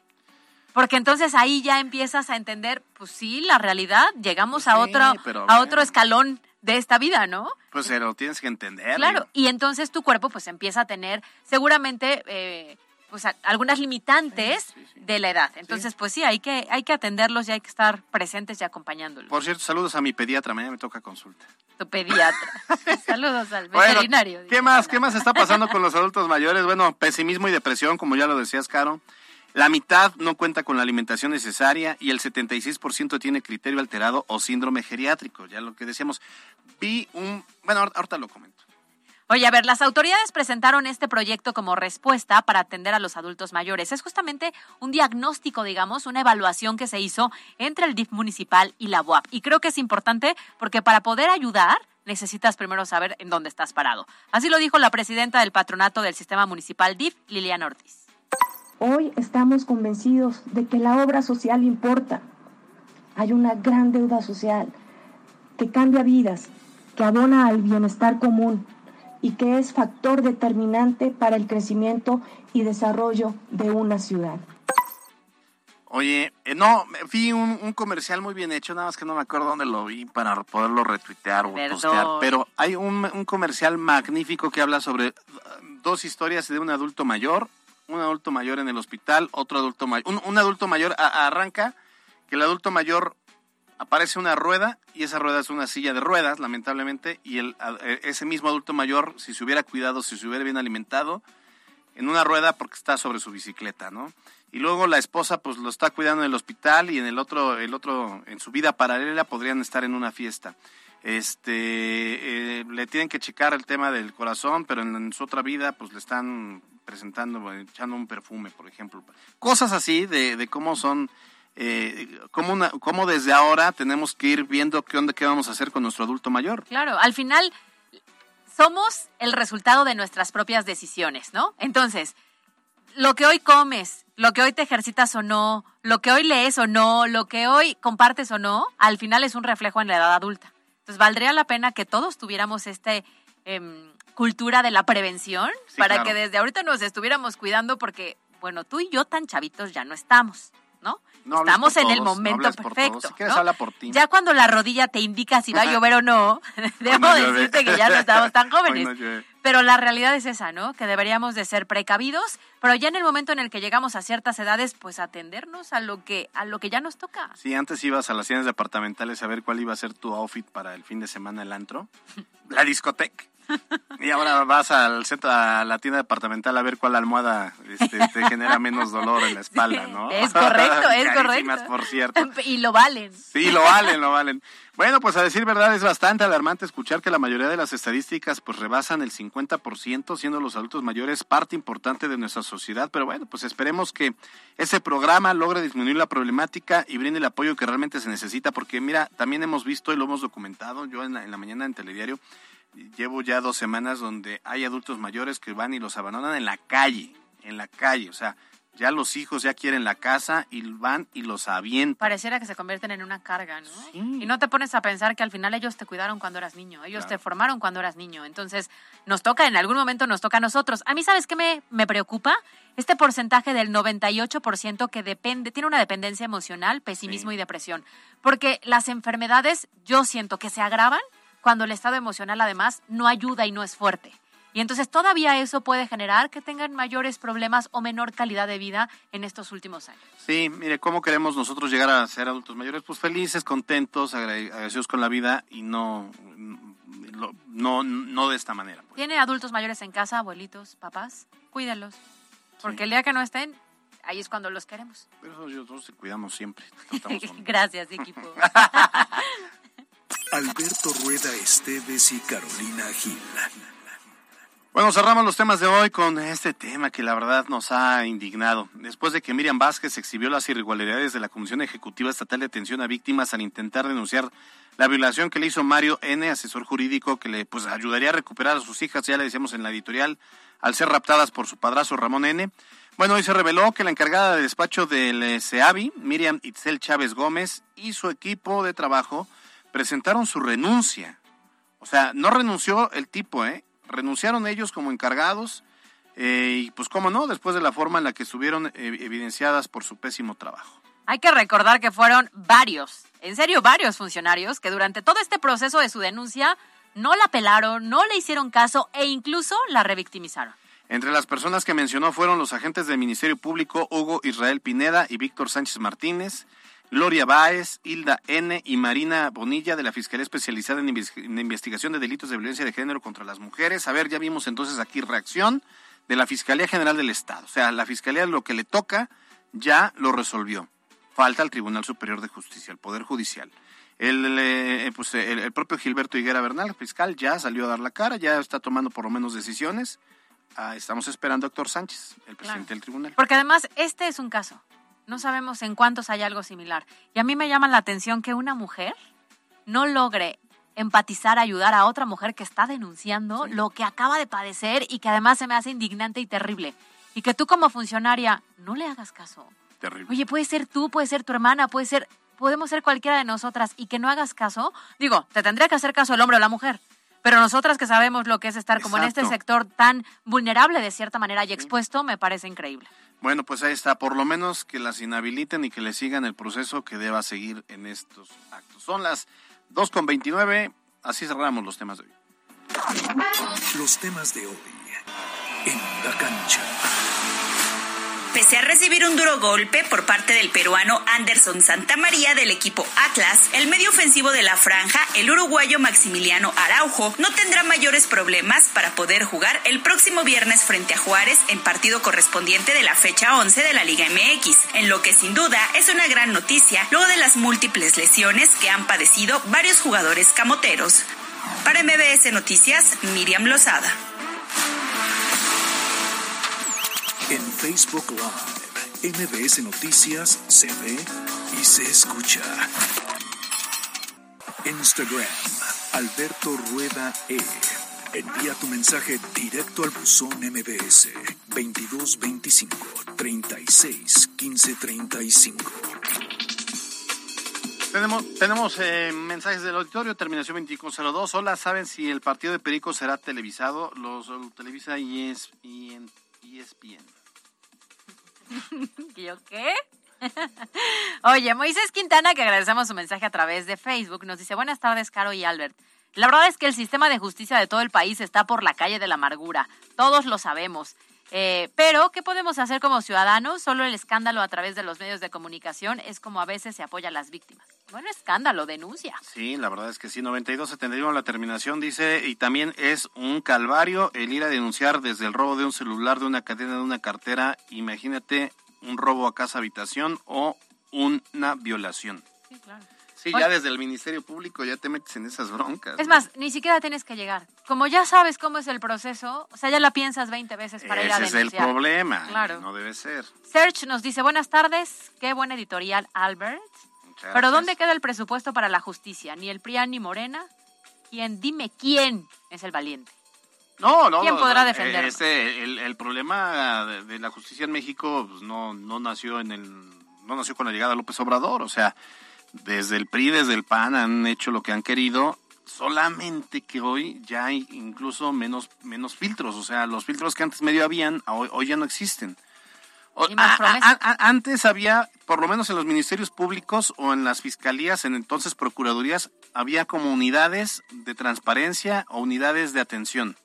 S8: Porque entonces ahí ya empiezas a entender, pues sí, la realidad, llegamos a
S6: sí,
S8: otro,
S6: pero
S8: a otro escalón de esta vida, ¿no?
S6: Pues se lo tienes que entender.
S8: Claro, y entonces tu cuerpo pues empieza a tener seguramente eh, pues a- algunas limitantes de la edad. Entonces, pues sí, hay que, hay que atenderlos y hay que estar presentes y acompañándolos.
S6: Por cierto, saludos a mi pediatra, mañana me toca consulta.
S8: Tu pediatra. Saludos al
S6: Bueno,
S8: veterinario.
S6: ¿Qué más? ¿Qué más está pasando con los adultos mayores? Bueno, pesimismo y depresión, como ya lo decías, Caro. La mitad no cuenta con la alimentación necesaria y el 76% tiene criterio alterado o síndrome geriátrico. Ya lo que decíamos. Vi un... Bueno, ahor- ahorita lo comento.
S8: Oye, a ver, las autoridades presentaron este proyecto como respuesta para atender a los adultos mayores. Es justamente un diagnóstico, digamos, una evaluación que se hizo entre el DIF municipal y la UAP. Y creo que es importante porque para poder ayudar necesitas primero saber en dónde estás parado. Así lo dijo la presidenta del patronato del sistema municipal DIF, Liliana Ortiz.
S2: Hoy estamos convencidos de que la obra social importa. Hay una gran deuda social que cambia vidas, que abona al bienestar común y que es factor determinante para el crecimiento y desarrollo de una ciudad.
S6: Oye, eh, no, vi un, un, comercial muy bien hecho, nada más que no me acuerdo dónde lo vi para poderlo retuitear o
S8: Perdón.
S6: postear, pero hay un, un comercial magnífico que habla sobre uh, dos historias de un adulto mayor, un adulto mayor en el hospital, otro adulto mayor, un, adulto mayor arranca que el adulto mayor aparece una rueda y esa rueda es una silla de ruedas, lamentablemente, y el, e- ese mismo adulto mayor, si se hubiera cuidado, si se hubiera bien alimentado, en una rueda porque está sobre su bicicleta, ¿no? Y luego la esposa pues lo está cuidando en el hospital y en el otro, el otro, en su vida paralela podrían estar en una fiesta. Este, eh, le tienen que checar el tema del corazón, pero en, en su otra vida pues le están presentando, echando un perfume, por ejemplo. Cosas así de, de cómo son, eh, cómo, cómo desde ahora tenemos que ir viendo qué onda, qué vamos a hacer con nuestro adulto mayor.
S8: Claro, al final somos el resultado de nuestras propias decisiones, ¿no? Entonces, lo que hoy comes, lo que hoy te ejercitas o no, lo que hoy lees o no, lo que hoy compartes o no, al final es un reflejo en la edad adulta. Entonces, valdría la pena que todos tuviéramos este em, cultura de la prevención
S6: Sí,
S8: para
S6: claro.
S8: que desde ahorita nos estuviéramos cuidando porque, bueno, tú y yo tan chavitos ya no estamos, ¿no?
S6: No
S8: Estamos en el
S6: todos,
S8: momento perfecto.
S6: Si quieres,
S8: ¿no?
S6: habla por ti.
S8: Ya cuando la rodilla te indica si va a llover o no, debo decirte que ya no estamos tan jóvenes. Pero la realidad es esa, ¿no? Que deberíamos de ser precavidos, pero ya en el momento en el que llegamos a ciertas edades, pues atendernos a lo que a lo que ya nos toca.
S6: Sí, antes ibas a las tiendas departamentales a ver cuál iba a ser tu outfit para el fin de semana el antro, la discoteca. Y ahora vas al centro, a la tienda departamental a ver cuál almohada este, te genera menos dolor en la espalda, ¿no?
S8: Es correcto, es correcto.
S6: por cierto.
S8: Y lo valen.
S6: Sí, lo valen, lo valen. Bueno, pues a decir verdad es bastante alarmante escuchar que la mayoría de las estadísticas pues rebasan el 50%, siendo los adultos mayores parte importante de nuestra sociedad, pero bueno, pues esperemos que ese programa logre disminuir la problemática y brinde el apoyo que realmente se necesita, porque mira, también hemos visto y lo hemos documentado, yo en la, en la mañana en Telediario llevo ya dos semanas donde hay adultos mayores que van y los abandonan en la calle, en la calle, o sea, ya los hijos ya quieren la casa y van y los avientan.
S8: Pareciera que se convierten en una carga, ¿no? Y no te pones a pensar que al final ellos te cuidaron cuando eras niño, ellos
S6: Claro.
S8: te formaron cuando eras niño. Entonces, nos toca, en algún momento nos toca a nosotros. A mí, ¿sabes qué me, me preocupa? Este porcentaje del 98% que depende, tiene una dependencia emocional, pesimismo
S6: Sí.
S8: y depresión. Porque las enfermedades, yo siento que se agravan cuando el estado emocional, además, no ayuda y no es fuerte. Y entonces todavía eso puede generar que tengan mayores problemas o menor calidad de vida en estos últimos años.
S6: Sí, mire, ¿cómo queremos nosotros llegar a ser adultos mayores? Pues felices, contentos, agra- agradecidos con la vida y no, no, no de esta manera. pues.
S8: ¿Tiene adultos mayores en casa, abuelitos, papás? Cuídenlos. Porque el día que no estén, ahí es cuando los queremos.
S6: Pero nosotros te cuidamos siempre. con-
S8: Gracias, equipo.
S1: Alberto Rueda Esteves y Carolina Gil.
S6: Bueno, cerramos los temas de hoy con este tema que la verdad nos ha indignado. Después de que Miriam Vázquez exhibió las irregularidades de la Comisión Ejecutiva Estatal de Atención a Víctimas al intentar denunciar la violación que le hizo Mario N., asesor jurídico que le pues ayudaría a recuperar a sus hijas, ya le decíamos en la editorial, al ser raptadas por su padrastro Ramón N. Bueno, hoy se reveló que la encargada de despacho del eh, CEAVI, Miriam Itzel Chávez Gómez, y su equipo de trabajo presentaron su renuncia. O sea, no renunció el tipo, ¿eh? Renunciaron ellos como encargados eh, y pues cómo no, después de la forma en la que estuvieron eh, evidenciadas por su pésimo trabajo.
S8: Hay que recordar que fueron varios, en serio, varios funcionarios que durante todo este proceso de su denuncia no la pelaron, no le hicieron caso e incluso la revictimizaron.
S6: Entre las personas que mencionó fueron los agentes del Ministerio Público Hugo Israel Pineda y Víctor Sánchez Martínez, Gloria Báez, Hilda N. y Marina Bonilla de la Fiscalía Especializada en, Inves- en Investigación de Delitos de Violencia de Género contra las Mujeres. A ver, ya vimos entonces aquí reacción de la Fiscalía General del Estado. O sea, la Fiscalía lo que le toca ya lo resolvió. Falta al Tribunal Superior de Justicia, el Poder Judicial. El, eh, pues, el, el propio Gilberto Higuera Bernal, fiscal, ya salió a dar la cara, ya está tomando por lo menos decisiones. Ah, estamos esperando a Héctor Sánchez, el presidente del tribunal.
S8: Porque además este es un caso. No sabemos en cuántos hay algo similar. Y a mí me llama la atención que una mujer no logre empatizar, ayudar a otra mujer que está denunciando lo que acaba de padecer y que además se me hace indignante y terrible. y que tú como funcionaria no le hagas caso.
S6: Terrible.
S8: Oye, puede ser tú, puede ser tu hermana, puede ser, podemos ser cualquiera de nosotras y que no hagas caso. Digo, te tendría que hacer caso el hombre o la mujer. Pero nosotras que sabemos lo que es estar como en este sector tan vulnerable de cierta manera y expuesto, me parece increíble.
S6: Bueno, pues ahí está. Por lo menos que las inhabiliten y que le sigan el proceso que deba seguir en estos actos. Son las 2.29. Así cerramos los temas de hoy.
S1: Los temas de hoy en la cancha.
S12: Pese a recibir un duro golpe por parte del peruano Anderson Santamaría del equipo Atlas, el medio ofensivo de la franja, el uruguayo Maximiliano Araujo, no tendrá mayores problemas para poder jugar el próximo viernes frente a Juárez en partido correspondiente de la fecha 11 de la Liga MX, en lo que sin duda es una gran noticia luego de las múltiples lesiones que han padecido varios jugadores camoteros. Para MBS Noticias, Miriam Lozada.
S1: En Facebook Live, MBS Noticias se ve y se escucha. Instagram, Alberto Rueda E. Envía tu mensaje directo al buzón MBS 2225 36 15 35.
S6: Tenemos, tenemos eh, mensajes del auditorio, terminación 2502. Hola, ¿saben si el partido de Perico será televisado? Los lo televisa y es y en ESPN.
S8: ¿Y yo qué? Oye, Moisés Quintana, que agradecemos su mensaje a través de Facebook, nos dice, buenas tardes, Caro y Albert. La verdad es que el sistema de justicia de todo el país está por la calle de la amargura. Todos lo sabemos. Eh, pero, ¿qué podemos hacer como ciudadanos? Solo el escándalo a través de los medios de comunicación es como a veces se apoya a las víctimas. Bueno, escándalo, denuncia.
S6: Sí, la verdad es que sí, 9271 la terminación dice, y también es un calvario el ir a denunciar desde el robo de un celular, de una cadena, de una cartera, imagínate un robo a casa habitación o una violación.
S8: Sí, claro.
S6: Sí, ya desde el Ministerio Público ya te metes en esas broncas.
S8: Es
S6: ¿no?
S8: más, ni siquiera tienes que llegar. Como ya sabes cómo es el proceso, o sea, ya la piensas 20 veces para ir a
S6: Ese es
S8: denunciar.
S6: el problema,
S8: Claro.
S6: no debe ser.
S8: Serge nos dice, buenas tardes, qué buen editorial, Albert.
S6: Muchas
S8: Pero
S6: gracias.
S8: ¿dónde queda el presupuesto para la justicia? Ni el PRIAN ni Morena. ¿Quién? Dime quién es el valiente.
S6: No, no.
S8: ¿Quién podrá
S6: no,
S8: defenderlo?
S6: Este, el, el problema de, de la justicia en México pues, no, no nació en el, no nació con la llegada de López Obrador. O sea, desde el PRI, desde el PAN han hecho lo que han querido. Solamente que hoy ya hay incluso menos, menos filtros. O sea, los filtros que antes medio habían, hoy, hoy ya no existen. O-
S8: Y más
S6: a- a-
S8: promesas.
S6: a- antes había, por lo menos en los ministerios públicos o en las fiscalías, en entonces procuradurías, había como unidades de transparencia o unidades de atención.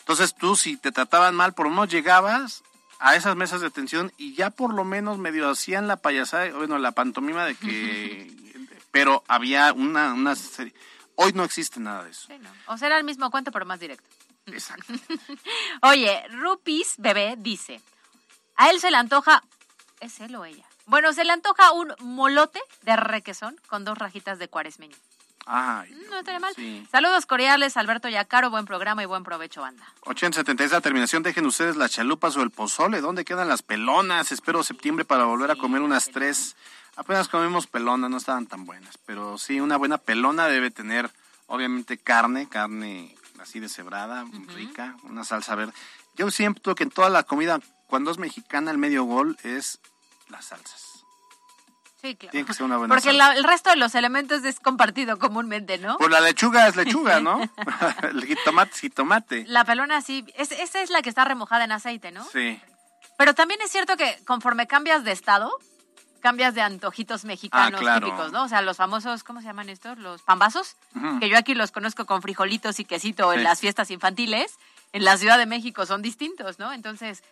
S6: Entonces tú, si te trataban mal, por lo menos llegabas a esas mesas de atención y ya por lo menos medio hacían la payasada, bueno, la pantomima de que... pero había una, una serie... Hoy no existe nada de eso.
S8: Sí, no. O será el mismo cuento, pero más directo.
S6: Exacto.
S8: Oye, Rupis Bebé dice, a él se le antoja, ¿es él o ella? Bueno, se le antoja un molote de requesón con dos rajitas de cuaresmeño.
S6: Ay,
S8: No estaría mal.
S6: sí.
S8: Saludos cordiales, Alberto Yacaro, buen programa y buen provecho, banda.
S6: 8076 la terminación, dejen ustedes las chalupas o el pozole. ¿Dónde quedan las pelonas? Espero septiembre para volver a comer unas tres. Apenas comimos pelona, no estaban tan buenas. Pero sí, una buena pelona debe tener, obviamente, carne, carne así deshebrada, rica, una salsa verde. Yo siento que en toda la comida, cuando es mexicana, el medio gol es las salsas.
S8: Sí, claro.
S6: Tiene que ser una buena
S8: Porque la- el resto de los elementos es compartido comúnmente, ¿no?
S6: Pues la lechuga es lechuga, ¿no? el jitomate es jitomate.
S8: La pelona sí, es, esa es la que está remojada en aceite, ¿no?
S6: Sí.
S8: Pero también es cierto que conforme cambias de estado, cambias de antojitos mexicanos
S6: Ah, claro.
S8: típicos, ¿no? O sea, los famosos, ¿cómo se llaman estos? Los pambazos, que yo aquí los conozco con frijolitos y quesito en las fiestas infantiles. En la Ciudad de México son distintos, ¿no? Entonces,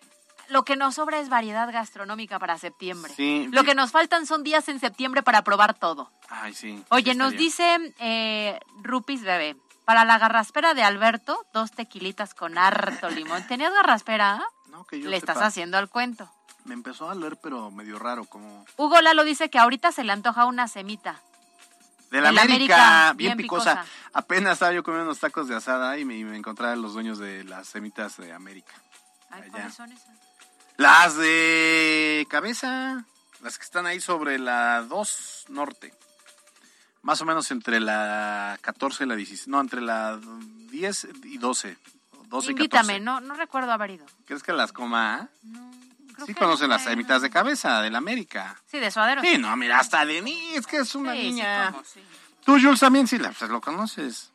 S8: lo que nos sobra es variedad gastronómica para septiembre.
S6: Sí.
S8: Lo que nos faltan son días en septiembre para probar todo.
S6: Ay, sí.
S8: Oye,
S6: sí
S8: nos dice eh, Rupis Bebé, para la garraspera de Alberto, dos tequilitas con harto limón. ¿Tenías garraspera?
S6: No, que yo
S8: Le estás haciendo al cuento.
S6: Me empezó a leer, pero medio raro, como...
S8: Hugo Lalo dice que ahorita se le antoja una semita.
S6: De la
S8: De la
S6: América,
S8: América,
S6: bien,
S8: bien
S6: picosa.
S8: picosa.
S6: Apenas estaba yo comiendo unos tacos de asada y me, me encontraba los dueños de las semitas de América.
S8: Ay. ¿cuáles son esas?
S6: Las de cabeza, las que están ahí sobre la 2 norte. Más o menos entre la 14 y la 16. No, entre la 10 y 12. 12 y
S8: Invítame,
S6: 14.
S8: no, no recuerdo haber ido.
S6: ¿Crees que las coma?
S8: creo
S6: Sí
S8: que
S6: conocen las
S8: fue,
S6: mitades de cabeza del América.
S8: Sí, de suadero.
S6: Sí, no, mira, hasta de mí, es que es una
S8: Sí, sí,
S6: niña.
S8: como.
S6: Tú, Jules, también sí, la- pues, lo conoces.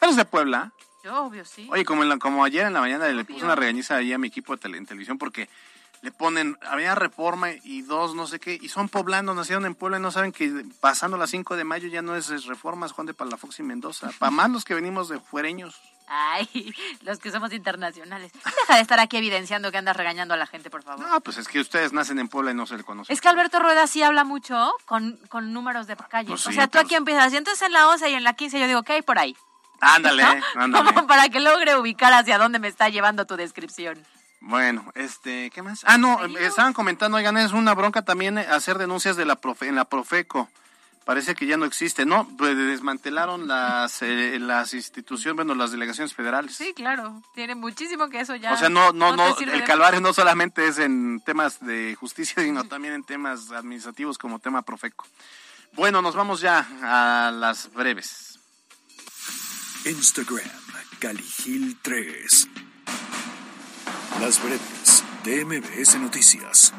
S6: ¿Eres de Puebla?
S8: Yo, obvio, sí.
S6: Oye, como, en la- como ayer en la mañana le puse una regañiza ahí a mi equipo de tele- en televisión porque le ponen, había reforma y dos, no sé qué, y son poblanos, nacieron en Puebla y no saben que pasando las 5 de mayo ya no es, es reforma, es Juan de Palafox y Mendoza. Para más los que venimos de fuereños.
S8: Ay, los que somos internacionales. Deja de estar aquí evidenciando que andas regañando a la gente, por favor.
S6: No, pues es que ustedes nacen en Puebla y no se le conocen.
S8: Es que Alberto Rueda sí habla mucho con, con números de calle.
S6: Pues
S8: o sea, tú aquí empiezas, y entonces en la 11 y en la 15 yo digo, ¿qué hay por ahí?
S6: Ándale, ándale.
S8: Como para que logre ubicar hacia dónde me está llevando tu descripción.
S6: Bueno, este, ¿qué más? Ah, no, estaban comentando, oigan, es una bronca también eh, hacer denuncias de la profe, en la Profeco. Parece que ya no existe, ¿no? Pues desmantelaron las eh, las instituciones, bueno, las delegaciones federales.
S8: Sí, claro. Tiene muchísimo que eso ya.
S6: o sea, no, no, no, el calvario no solamente es en temas de justicia, sino también en temas administrativos como tema Profeco. Bueno, nos vamos ya a las breves.
S1: Instagram, Caligil 3. Las breves de MBS Noticias.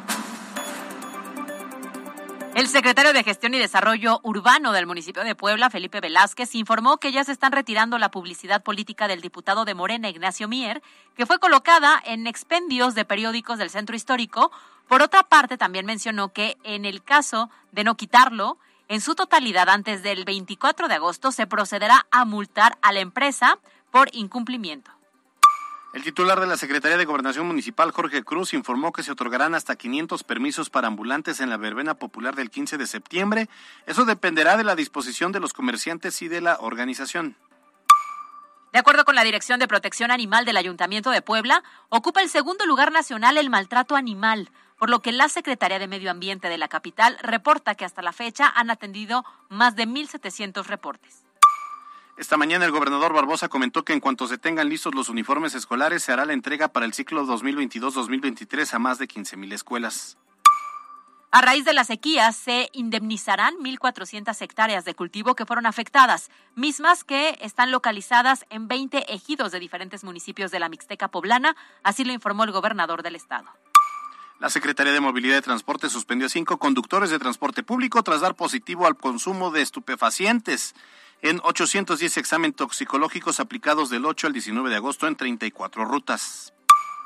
S8: El secretario de Gestión y Desarrollo Urbano del municipio de Puebla, Felipe Velázquez, informó que ya se están retirando la publicidad política del diputado de Morena, Ignacio Mier, que fue colocada en expendios de periódicos del centro histórico. Por otra parte, también mencionó que en el caso de no quitarlo, en su totalidad antes del 24 de agosto se procederá a multar a la empresa por incumplimiento.
S6: El titular de la Secretaría de Gobernación Municipal, Jorge Cruz, informó que se otorgarán hasta 500 permisos para ambulantes en la verbena popular del 15 de septiembre. Eso dependerá de la disposición de los comerciantes y de la organización.
S8: De acuerdo con la Dirección de Protección Animal del Ayuntamiento de Puebla, ocupa el segundo lugar nacional el maltrato animal, por lo que la Secretaría de Medio Ambiente de la capital reporta que hasta la fecha han atendido más de 1.700 reportes.
S6: Esta mañana el gobernador Barbosa comentó que en cuanto se tengan listos los uniformes escolares se hará la entrega para el ciclo 2022-2023 a más de 15.000 escuelas.
S8: A raíz de la sequía se indemnizarán 1.400 hectáreas de cultivo que fueron afectadas, mismas que están localizadas en 20 ejidos de diferentes municipios de la Mixteca poblana, así lo informó el gobernador del estado.
S6: La Secretaría de Movilidad y Transporte suspendió a cinco conductores de transporte público tras dar positivo al consumo de estupefacientes en 810 exámenes toxicológicos aplicados del 8 al 19 de agosto en 34 rutas.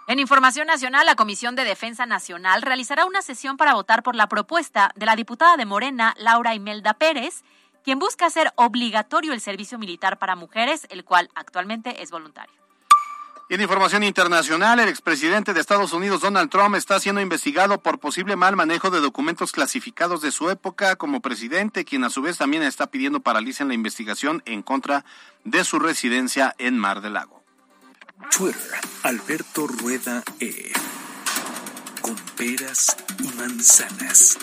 S8: En Información Nacional, la Comisión de Defensa Nacional realizará una sesión para votar por la propuesta de la diputada de Morena, Laura Imelda Pérez, quien busca hacer obligatorio el servicio militar para mujeres, el cual actualmente es voluntario.
S6: Y en información internacional, el expresidente de Estados Unidos, Donald Trump, está siendo investigado por posible mal manejo de documentos clasificados de su época como presidente, quien a su vez también está pidiendo paralicen la investigación en contra de su residencia en Mar del Lago.
S1: Twitter, Alberto Rueda E. Con peras y manzanas.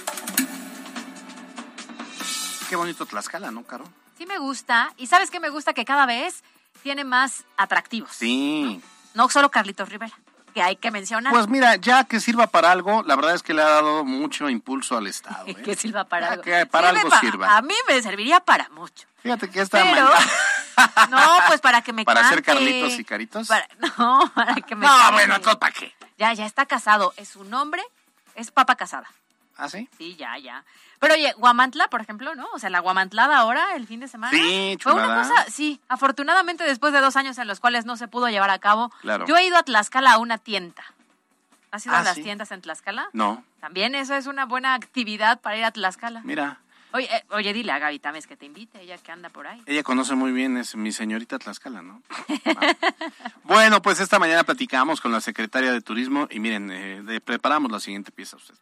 S6: Qué bonito Tlaxcala, ¿no, Caro?
S8: Sí me gusta, y sabes que me gusta que cada vez tiene más atractivos.
S6: Sí.
S8: No solo Carlitos Rivera, que hay que mencionar.
S6: Pues mira, ya que sirva para algo, la verdad es que le ha dado mucho impulso al Estado. ¿eh?
S8: que sirva para
S6: Ya
S8: algo.
S6: que para
S8: Sirve
S6: algo
S8: pa-
S6: sirva.
S8: A mí me serviría para mucho.
S6: Fíjate que esta
S8: Pero, no, pues para que me
S6: ¿Para hacer
S8: cante.
S6: Carlitos y Caritos?
S8: Para- no, para que me
S6: No,
S8: cante.
S6: bueno, entonces, ¿para qué?
S8: Ya, ya está casado. Es su nombre, es papa casada.
S6: ¿Ah, sí?
S8: Sí, ya, ya. Pero oye, Guamantla, por ejemplo, ¿no? O sea, la Guamantlada ahora, el fin de semana.
S6: Sí,
S8: Fue una cosa, sí, afortunadamente después de dos años en los cuales no se pudo llevar a cabo,
S6: Claro.
S8: yo he ido a Tlaxcala a una tienda. ¿Has ido
S6: Ah,
S8: a las
S6: sí.
S8: tiendas en Tlaxcala?
S6: No,
S8: También eso es una buena actividad para ir a Tlaxcala.
S6: mira,
S8: Oye, eh, oye, dile a Gaby Tames que te invite, ella que anda por ahí.
S6: ella conoce muy bien, es mi señorita Tlaxcala, ¿no? Bueno, pues esta mañana platicamos con la secretaria de Turismo y miren, eh, de- preparamos la siguiente pieza a usted.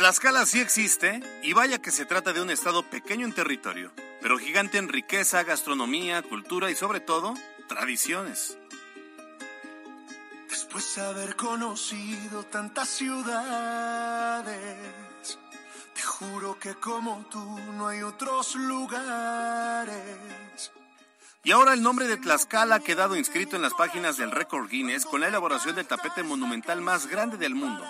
S6: Tlaxcala sí existe, y vaya que se trata de un estado pequeño en territorio, pero gigante en riqueza, gastronomía, cultura y sobre todo, tradiciones.
S13: Después de haber conocido tantas ciudades, te juro que como tú no hay otros lugares.
S6: Y ahora el nombre de Tlaxcala ha quedado inscrito en las páginas del récord Guinness con la elaboración del tapete monumental más grande del mundo.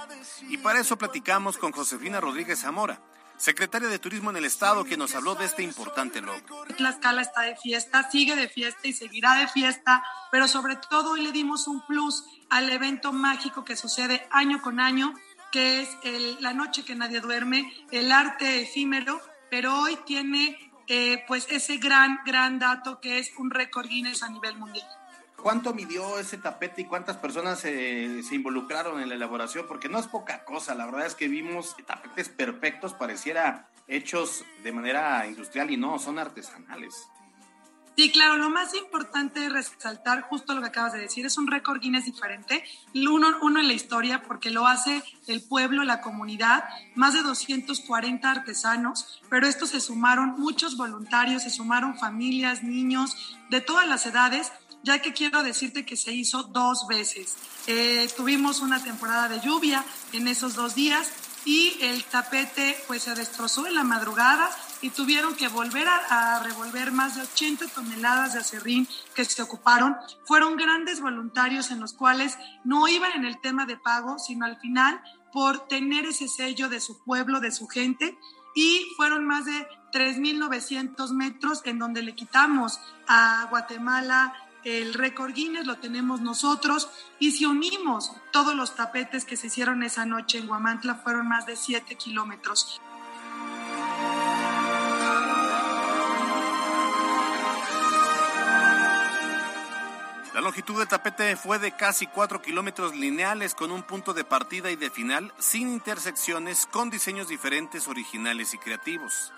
S6: Y para eso platicamos con Josefina Rodríguez Zamora, secretaria de Turismo en el Estado, que nos habló de este importante logro.
S14: Tlaxcala está de fiesta, sigue de fiesta y seguirá de fiesta, pero sobre todo hoy le dimos un plus al evento mágico que sucede año con año, que es la noche que nadie duerme, el arte efímero, pero hoy tiene eh, pues ese gran, gran dato que es un récord Guinness a nivel mundial.
S6: ¿Cuánto midió ese tapete y cuántas personas se involucraron en la elaboración? Porque no es poca cosa, la verdad es que vimos tapetes perfectos, pareciera hechos de manera industrial y no, son artesanales.
S14: Sí, claro, lo más importante es resaltar justo lo que acabas de decir, es un récord Guinness diferente, uno, uno en la historia porque lo hace el pueblo, la comunidad, más de 240 artesanos, pero estos se sumaron muchos voluntarios, se sumaron familias, niños de todas las edades, ya que quiero decirte que se hizo dos veces. Eh, tuvimos una temporada de lluvia en esos dos días y el tapete pues se destrozó en la madrugada y tuvieron que volver a, revolver más de 80 toneladas de acerrín que se ocuparon. Fueron grandes voluntarios en los cuales no iban en el tema de pago, sino al final por tener ese sello de su pueblo, de su gente, y fueron más de 3.900 metros en donde le quitamos a Guatemala el récord Guinness lo tenemos nosotros y si unimos todos los tapetes que se hicieron esa noche en Guamantla fueron más de 7 kilómetros.
S6: La longitud del tapete fue de casi 4 kilómetros lineales con un punto de partida y de final sin intersecciones con diseños diferentes, originales y creativos.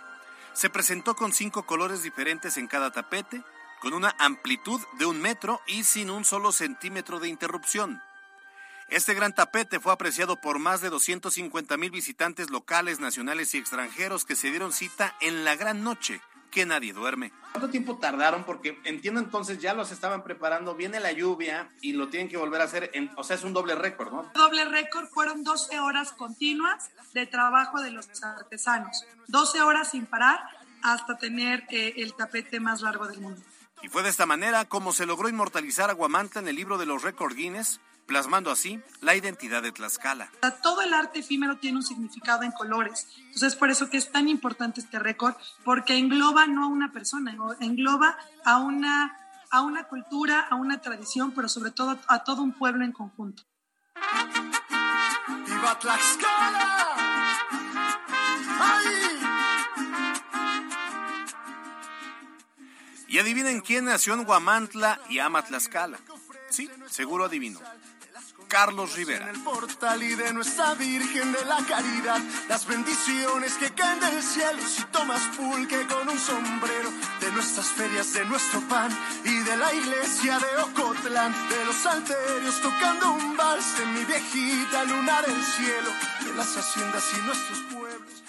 S6: Se presentó con cinco colores diferentes en cada tapete, con una amplitud de un metro y sin un solo centímetro de interrupción. Este gran tapete fue apreciado por más de 250 mil visitantes locales, nacionales y extranjeros que se dieron cita en la gran noche que nadie duerme. ¿Cuánto tiempo tardaron? Porque entiendo entonces ya los estaban preparando, viene la lluvia y lo tienen que volver a hacer, en, o sea, es un doble récord, ¿no?
S14: Doble récord fueron 12 horas continuas de trabajo de los artesanos, 12 horas sin parar hasta tener eh, el tapete más largo del mundo.
S6: Y fue de esta manera como se logró inmortalizar a Guamantla en el libro de los récord Guinness, plasmando así la identidad de Tlaxcala.
S14: Todo el arte efímero tiene un significado en colores. Entonces, por eso que es tan importante este récord, porque engloba no a una persona, engloba a una, a una cultura, a una tradición, pero sobre todo a todo un pueblo en conjunto. ¡Viva Tlaxcala!
S6: Y adivinen quién nació en Guamantla y ama Tlaxcala. Sí, seguro adivino. Carlos Rivera.
S13: En el portal y de nuestra Virgen de la Caridad, las bendiciones que caen del cielo si tomas pulque con un sombrero, de nuestras ferias, de nuestro pan y de la iglesia de Ocotlán, de los salterios tocando un vals de mi viejita luna del cielo, de las haciendas y nuestros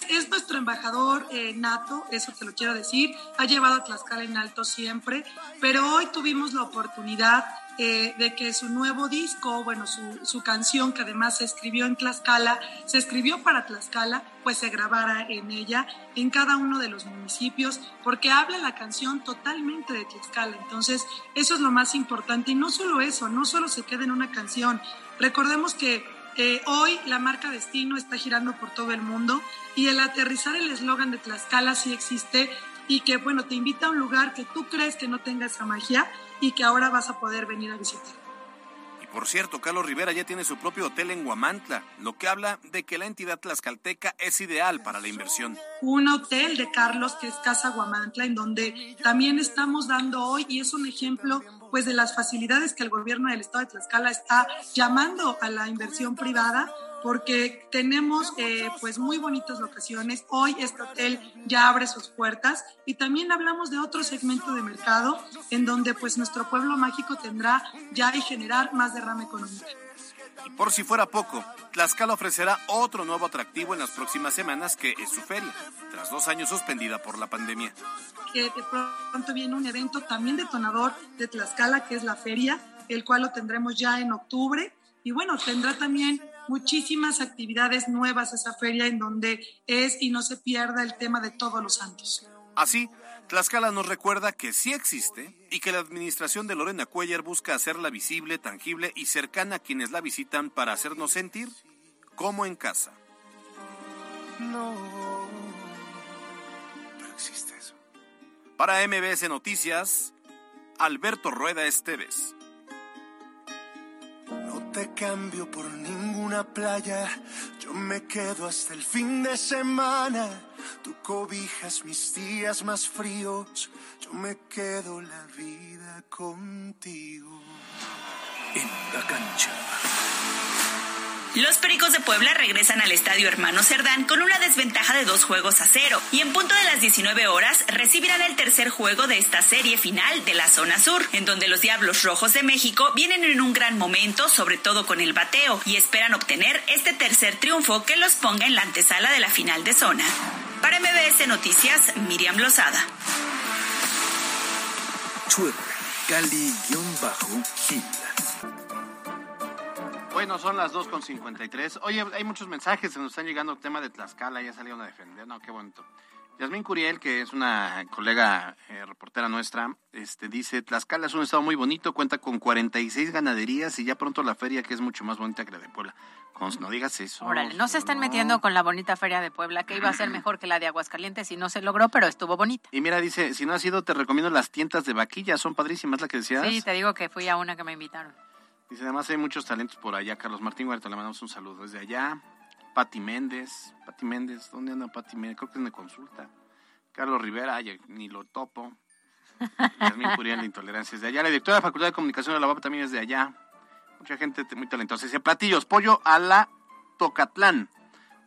S14: es nuestro embajador eh, nato, eso te lo quiero decir, ha llevado a Tlaxcala en alto siempre, pero hoy tuvimos la oportunidad eh, de que su nuevo disco, bueno, su, su, canción que además se escribió en Tlaxcala, se escribió para Tlaxcala, pues se grabara en ella, en cada uno de los municipios, porque habla la canción totalmente de Tlaxcala. Entonces, eso es lo más importante. Y no solo eso, no solo se queda en una canción. Recordemos que eh, hoy la marca Destino está girando por todo el mundo y el aterrizar el eslogan de Tlaxcala sí existe y que, bueno, te invita a un lugar que tú crees que no tenga esa magia y que ahora vas a poder venir a visitar.
S6: Y por cierto, Carlos Rivera ya tiene su propio hotel en Guamantla, lo que habla de que la entidad tlaxcalteca es ideal para la inversión.
S14: Un hotel de Carlos que es Casa Guamantla, en donde también estamos dando hoy, y es un ejemplo pues de las facilidades que el gobierno del estado de Tlaxcala está llamando a la inversión privada porque tenemos eh, pues muy bonitas locaciones. Hoy este hotel ya abre sus puertas y también hablamos de otro segmento de mercado en donde pues nuestro pueblo mágico tendrá ya y generar más derrama económica.
S6: Y por si fuera poco, Tlaxcala ofrecerá otro nuevo atractivo en las próximas semanas que es su feria, tras dos años suspendida por la pandemia
S14: que de pronto viene un evento también detonador de Tlaxcala, que es la feria, el cual lo tendremos ya en octubre. Y bueno, tendrá también muchísimas actividades nuevas esa feria en donde es y no se pierda el tema de todos los santos.
S6: Así, Tlaxcala nos recuerda que sí existe y que la administración de Lorena Cuellar busca hacerla visible, tangible y cercana a quienes la visitan para hacernos sentir como en casa.
S13: No, pero existe eso.
S6: Para MBS Noticias, Alberto Rueda Esteves.
S13: No te cambio por ninguna playa, yo me quedo hasta el fin de semana. Tú cobijas mis días más fríos, yo me quedo la vida contigo.
S1: En la cancha.
S12: Los Pericos de Puebla regresan al Estadio Hermano Cerdán con una desventaja de dos juegos a cero y en punto de las 19 horas recibirán el tercer juego de esta serie final de la zona sur, en donde los Diablos Rojos de México vienen en un gran momento, sobre todo con el bateo, y esperan obtener este tercer triunfo que los ponga en la antesala de la final de zona. Para MBS Noticias, Miriam Lozada.
S1: Twitter, Cali-Gil.
S6: Bueno, son las 2.53. Oye, hay muchos mensajes, se nos están llegando el tema de Tlaxcala, ya salieron a defender, no, qué bonito. Yasmín Curiel, que es una colega eh, reportera nuestra, este, dice, Tlaxcala es un estado muy bonito, cuenta con 46 ganaderías y ya pronto la feria que es mucho más bonita que la de Puebla. Cons, no digas eso.
S8: Órale, no se están metiendo con la bonita feria de Puebla, que iba a ser mejor que la de Aguascalientes y no se logró, pero estuvo bonita.
S6: Y mira, dice, si no has ido, te recomiendo las tiendas de vaquilla, son padrísimas, la que decías.
S8: Sí, te digo que fui a una que me invitaron.
S6: Dice, además hay muchos talentos por allá. Carlos Martín Huerta, le mandamos un saludo desde allá. Pati Méndez. Pati Méndez, ¿dónde anda Pati Méndez? Creo que es de consulta. Carlos Rivera, ay, ni lo topo. Yasmín Curiel, de Intolerancia es de allá. La directora de la Facultad de Comunicación de la UAP también es de allá. Mucha gente muy talentosa. Dice, platillos, pollo a la Tocatlán,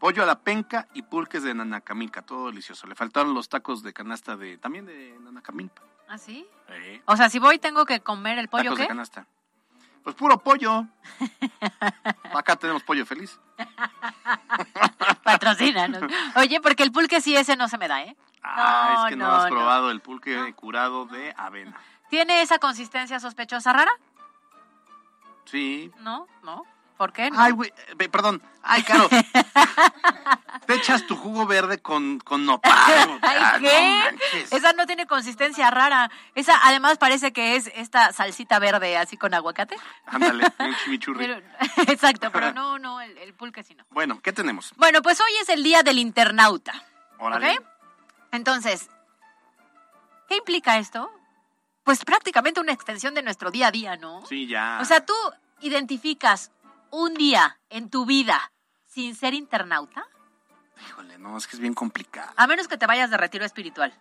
S6: pollo a la penca y pulques de Nanacamica. Todo delicioso. Le faltaron los tacos de canasta de también de Nanacamica.
S8: ¿Ah, sí?
S6: Eh,
S8: O sea, si voy tengo que comer el pollo,
S6: tacos de
S8: ¿qué?
S6: canasta. Pues puro pollo. Acá tenemos pollo feliz.
S8: Patrocínanos. Oye, porque el pulque sí ese no se me da, ¿eh?
S6: Ah, es que no,
S8: no,
S6: has
S8: no.
S6: probado el pulque curado de avena.
S8: ¿Tiene esa consistencia sospechosa rara?
S6: Sí.
S8: No, no. ¿Por qué?
S6: Ay, güey, eh, perdón. Ay, Caro. Te echas tu jugo verde con, con nopal.
S8: Ay,
S6: no
S8: ¿qué? Esa no tiene consistencia rara. Esa además parece que es esta salsita verde así con aguacate.
S6: Ándale, un chimichurri.
S8: Pero- exacto, pero no, no, el, el pulque sí no.
S6: Bueno, ¿qué tenemos?
S8: Bueno, pues hoy es el día del internauta.
S6: Órale.
S8: ¿Ok? Entonces, ¿qué implica esto? Pues prácticamente una extensión de nuestro día a día, ¿no?
S6: Sí, ya.
S8: O sea, tú identificas un día en tu vida sin ser internauta,
S6: Híjole, no, es que es bien complicado.
S8: a menos que te vayas de retiro espiritual.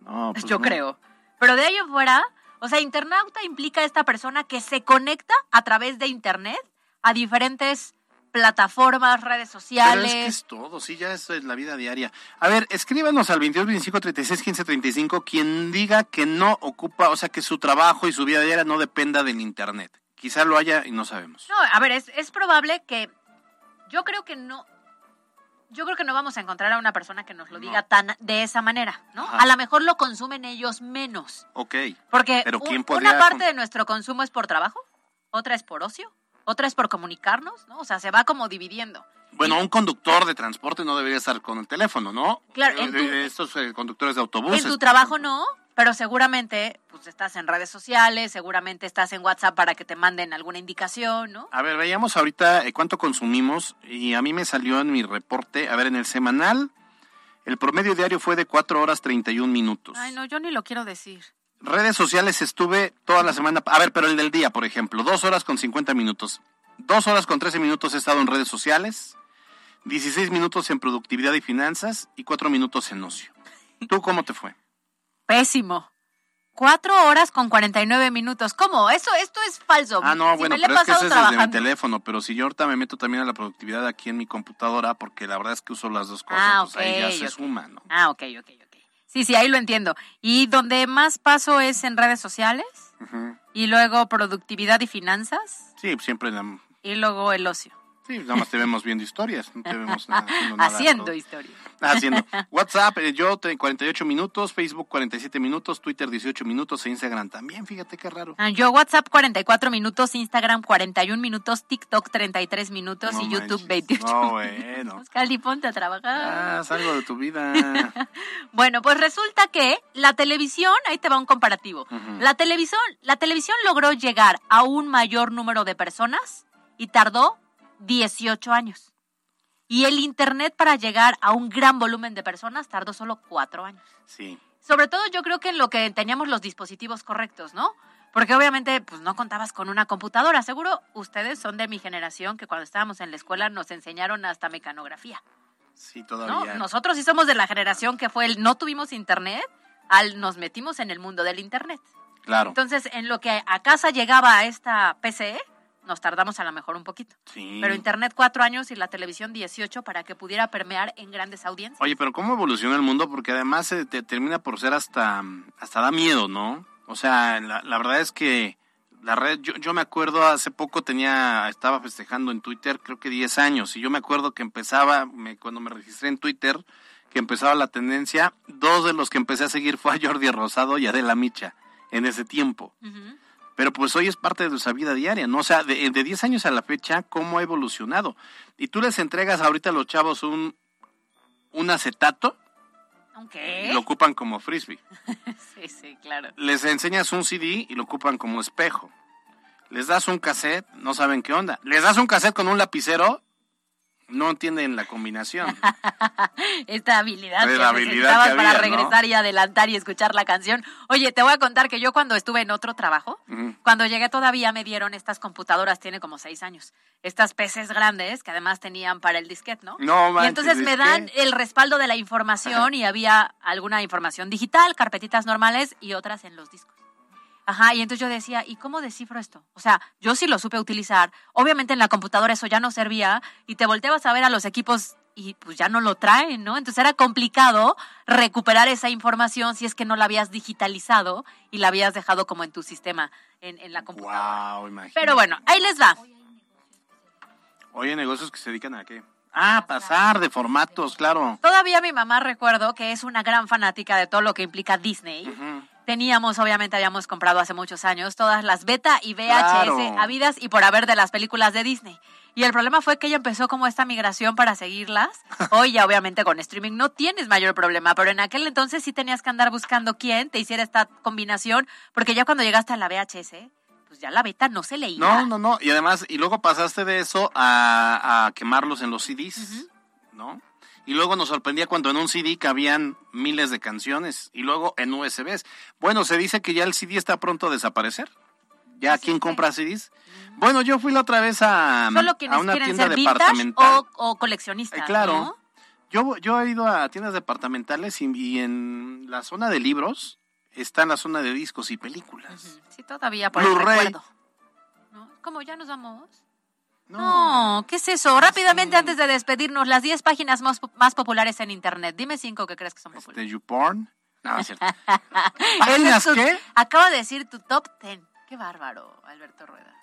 S6: No, pues
S8: yo
S6: no.
S8: creo. Pero de ahí fuera, o sea, internauta implica esta persona que se conecta a través de internet a diferentes plataformas, redes
S6: Pero
S8: sociales.
S6: es que es todo, sí, ya eso es la vida diaria. A ver, escríbanos al 22 25 36 15 35 quien diga que no ocupa, o sea, que su trabajo y su vida diaria no dependa del internet. Quizá lo haya y no sabemos.
S8: No, a ver, es, es probable que yo creo que no. Yo creo que no vamos a encontrar a una persona que nos lo diga tan de esa manera, ¿no?
S6: Ajá.
S8: A lo mejor lo consumen ellos menos.
S6: Ok.
S8: Porque
S6: Pero ¿quién
S8: una parte
S6: con-
S8: de nuestro consumo es por trabajo, otra es por ocio, otra es por comunicarnos, ¿no? O sea, se va como dividiendo.
S6: Bueno, un conductor de transporte no debería estar con el teléfono, ¿no?
S8: Claro,
S6: Eh,
S8: tu-
S6: eh, Estos eh, conductores de autobuses.
S8: En tu trabajo no, pero seguramente pues estás en redes sociales, seguramente estás en WhatsApp para que te manden alguna indicación, ¿no?
S6: A ver, veíamos ahorita eh, cuánto consumimos y a mí me salió en mi reporte, a ver, en el semanal, el promedio diario fue de 4 horas 31 minutos.
S8: Ay, no, yo ni lo quiero decir.
S6: Redes sociales estuve toda la semana, a ver, pero el del día, por ejemplo, 2 horas con 50 minutos. 2 horas con 13 minutos he estado en redes sociales, 16 minutos en productividad y finanzas y 4 minutos en ocio. ¿Tú cómo te fue?
S8: Pésimo. Cuatro horas con 49 minutos. ¿Cómo? Eso, esto es falso.
S6: Ah, no,
S8: Si
S6: bueno, pero es que es desde mi teléfono, pero si yo ahorita me meto también a la productividad aquí en mi computadora, porque la verdad es que uso las dos cosas,
S8: Ah,
S6: pues ahí ya se suma, ¿no?
S8: Ah, ok, ok, ok. Sí, sí, ahí lo entiendo. Y donde más paso es en redes sociales, y luego productividad y finanzas,
S6: Sí, siempre la-
S8: y luego el ocio.
S6: Sí, nada más te vemos viendo historias, no te vemos nada, haciendo nada.
S8: Haciendo.
S6: WhatsApp, eh, yo te- 48 minutos, Facebook 47 minutos, Twitter 18 minutos e Instagram también, fíjate qué raro.
S8: Ah, Yo WhatsApp 44 minutos, Instagram 41 minutos, TikTok 33 minutos
S6: No
S8: y YouTube
S6: manches.
S8: 28
S6: No, bueno.
S8: Cali, ponte a trabajar.
S6: Ah, haz algo de tu vida.
S8: Bueno, pues resulta que la televisión, ahí te va un comparativo. La televisión, la televisión logró llegar a un mayor número de personas y tardó 18 años. Y el internet para llegar a un gran volumen de personas tardó solo 4 años.
S6: Sí.
S8: Sobre todo yo creo que en lo que teníamos los dispositivos correctos, ¿no? Porque obviamente pues no contabas con una computadora. Seguro ustedes son de mi generación que cuando estábamos en la escuela nos enseñaron hasta mecanografía.
S6: Sí,
S8: ¿no?
S6: todavía.
S8: Nosotros sí somos de la generación que fue el no tuvimos internet, al nos metimos en el mundo del internet.
S6: Claro.
S8: Entonces, en lo que a casa llegaba a esta PC, nos tardamos a lo mejor un poquito.
S6: Sí.
S8: Pero internet cuatro años y la televisión 18 para que pudiera permear en grandes audiencias.
S6: Oye, pero ¿cómo evoluciona el mundo? Porque además se te termina por ser hasta, hasta da miedo, ¿no? O sea, la, la verdad es que la red, yo, yo me acuerdo hace poco tenía, estaba festejando en Twitter creo que 10 años y yo me acuerdo que empezaba, me, cuando me registré en Twitter, que empezaba la tendencia, dos de los que empecé a seguir fue a Jordi Rosado y Adela Micha en ese tiempo. Pero pues hoy es parte de nuestra vida diaria, ¿no? O sea, de, de 10 años a la fecha, ¿cómo ha evolucionado? Y tú les entregas ahorita a los chavos un, un acetato y lo ocupan como frisbee.
S8: sí, sí, claro.
S6: Les enseñas un CD y lo ocupan como espejo. Les das un cassette, no saben qué onda. Les das un cassette con un lapicero, no entienden la combinación.
S8: Esta habilidad
S6: Pues
S8: que
S6: habilidad
S8: necesitabas
S6: que
S8: para regresar y adelantar y escuchar la canción. Oye, te voy a contar que yo cuando estuve en otro trabajo. Cuando llegué todavía me dieron estas computadoras, tiene como seis años, estas PCs grandes que además tenían para el disquete, ¿no?
S6: No,
S8: y
S6: manches,
S8: entonces me dan el respaldo de la información y había alguna información digital, carpetitas normales y otras en los discos. Ajá, y entonces yo decía, ¿y cómo descifro esto? O sea, yo sí lo supe utilizar. Obviamente en la computadora eso ya no servía y te volteabas a ver a los equipos y pues ya no lo traen, ¿no? Entonces era complicado recuperar esa información si es que no la habías digitalizado y la habías dejado como en tu sistema, en, en la computadora.
S6: Wow, imagínate.
S8: Pero bueno, ahí les va.
S6: Oye, negocios que se dedican a qué? Ah, pasar de formatos, claro.
S8: Todavía mi mamá recuerdo que es una gran fanática de todo lo que implica Disney. Teníamos, obviamente, habíamos comprado hace muchos años todas las beta y VHS
S6: Claro.
S8: habidas y por haber de las películas de Disney. Y el problema fue que ella empezó como esta migración para seguirlas. Hoy ya obviamente con streaming no tienes mayor problema, pero en aquel entonces sí tenías que andar buscando quién te hiciera esta combinación, porque ya cuando llegaste a la VHS, pues ya la beta no se leía.
S6: No, no, no. Y además, y luego pasaste de eso a, a quemarlos en los CDs, ¿no? Y luego nos sorprendía cuando en un CD cabían miles de canciones y luego en USBs. Bueno, se dice que ya el CD está pronto a desaparecer. ¿Ya quién compra CDs? Bueno, yo fui la otra vez a,
S8: Solo
S6: a
S8: quienes
S6: una tienda
S8: ser
S6: departamental.
S8: o, o coleccionistas.
S6: Eh, claro.
S8: ¿no?
S6: Yo, yo he ido a tiendas departamentales y, y en la zona de libros está en la zona de discos y películas.
S8: Sí, todavía por el
S6: Blu-ray.
S8: recuerdo. ¿No? ¿Cómo ya nos vamos? No. ¿qué es eso? Rápidamente, antes de despedirnos, las 10 páginas más, más populares en Internet. Dime cinco que crees que son populares.
S6: ¿De YouPorn? No, es cierto. ¿Páginas
S8: es tu-
S6: qué?
S8: Acaba de decir tu top 10. Qué bárbaro, Alberto Rueda.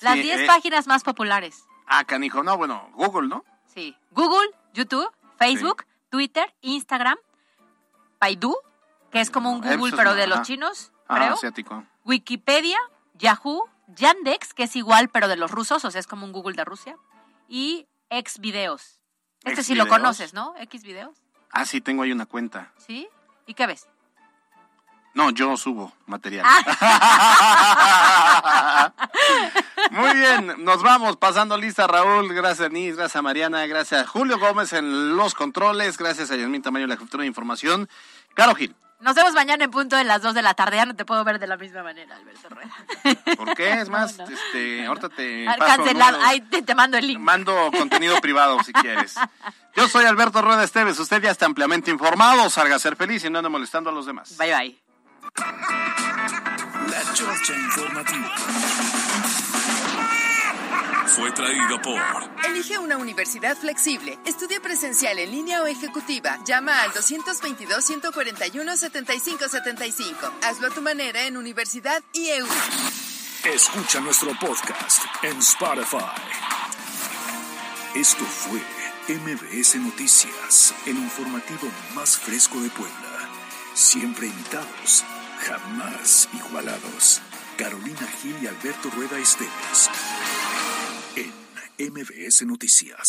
S8: Las
S6: Sí,
S8: 10
S6: eh.
S8: páginas más populares.
S6: Ah, canijo. No, bueno, Google, ¿no?
S8: Sí. Google, YouTube, Facebook, Twitter, Instagram, Baidu, que es como un Google pero
S6: no,
S8: de los chinos,
S6: Ah,
S8: creo.
S6: asiático.
S8: Wikipedia, Yahoo, Yandex, que es igual pero de los rusos, o sea, es como un Google de Rusia, y Xvideos. Este sí lo conoces, ¿no? Xvideos,
S6: Ah, sí, tengo ahí una cuenta.
S8: ¿sí? ¿Y qué ves?
S6: No, yo subo material.
S8: Ah.
S6: Muy bien, nos vamos pasando lista, Raúl. Gracias, Nis, gracias Mariana, gracias Julio Gómez en los controles, gracias a Yasmín Tamayo la cultura de información. Caro Gil,
S8: Nos vemos mañana en punto de las 2 de la tarde. Ya no te puedo ver de la misma manera, Alberto Rueda.
S6: ¿por qué? Es más, este, ahorita te paso
S8: Cancelado. Ahí te, te mando el link.
S6: Mando contenido privado si quieres. Yo soy Alberto Rueda Esteves, usted ya está ampliamente informado, salga a ser feliz y no ande molestando a los demás.
S8: Bye bye.
S1: La Chorcha Informativa. Fue traído por
S15: Elige una universidad flexible. Estudia presencial en línea o ejecutiva. Llama al 222-141-7575. Hazlo a tu manera en Universidad IEU.
S1: Escucha nuestro podcast en Spotify. Esto fue MBS Noticias, el informativo más fresco de Puebla. Siempre imitados, jamás igualados. Carolina Gil y Alberto Rueda Esteves. MBS Noticias.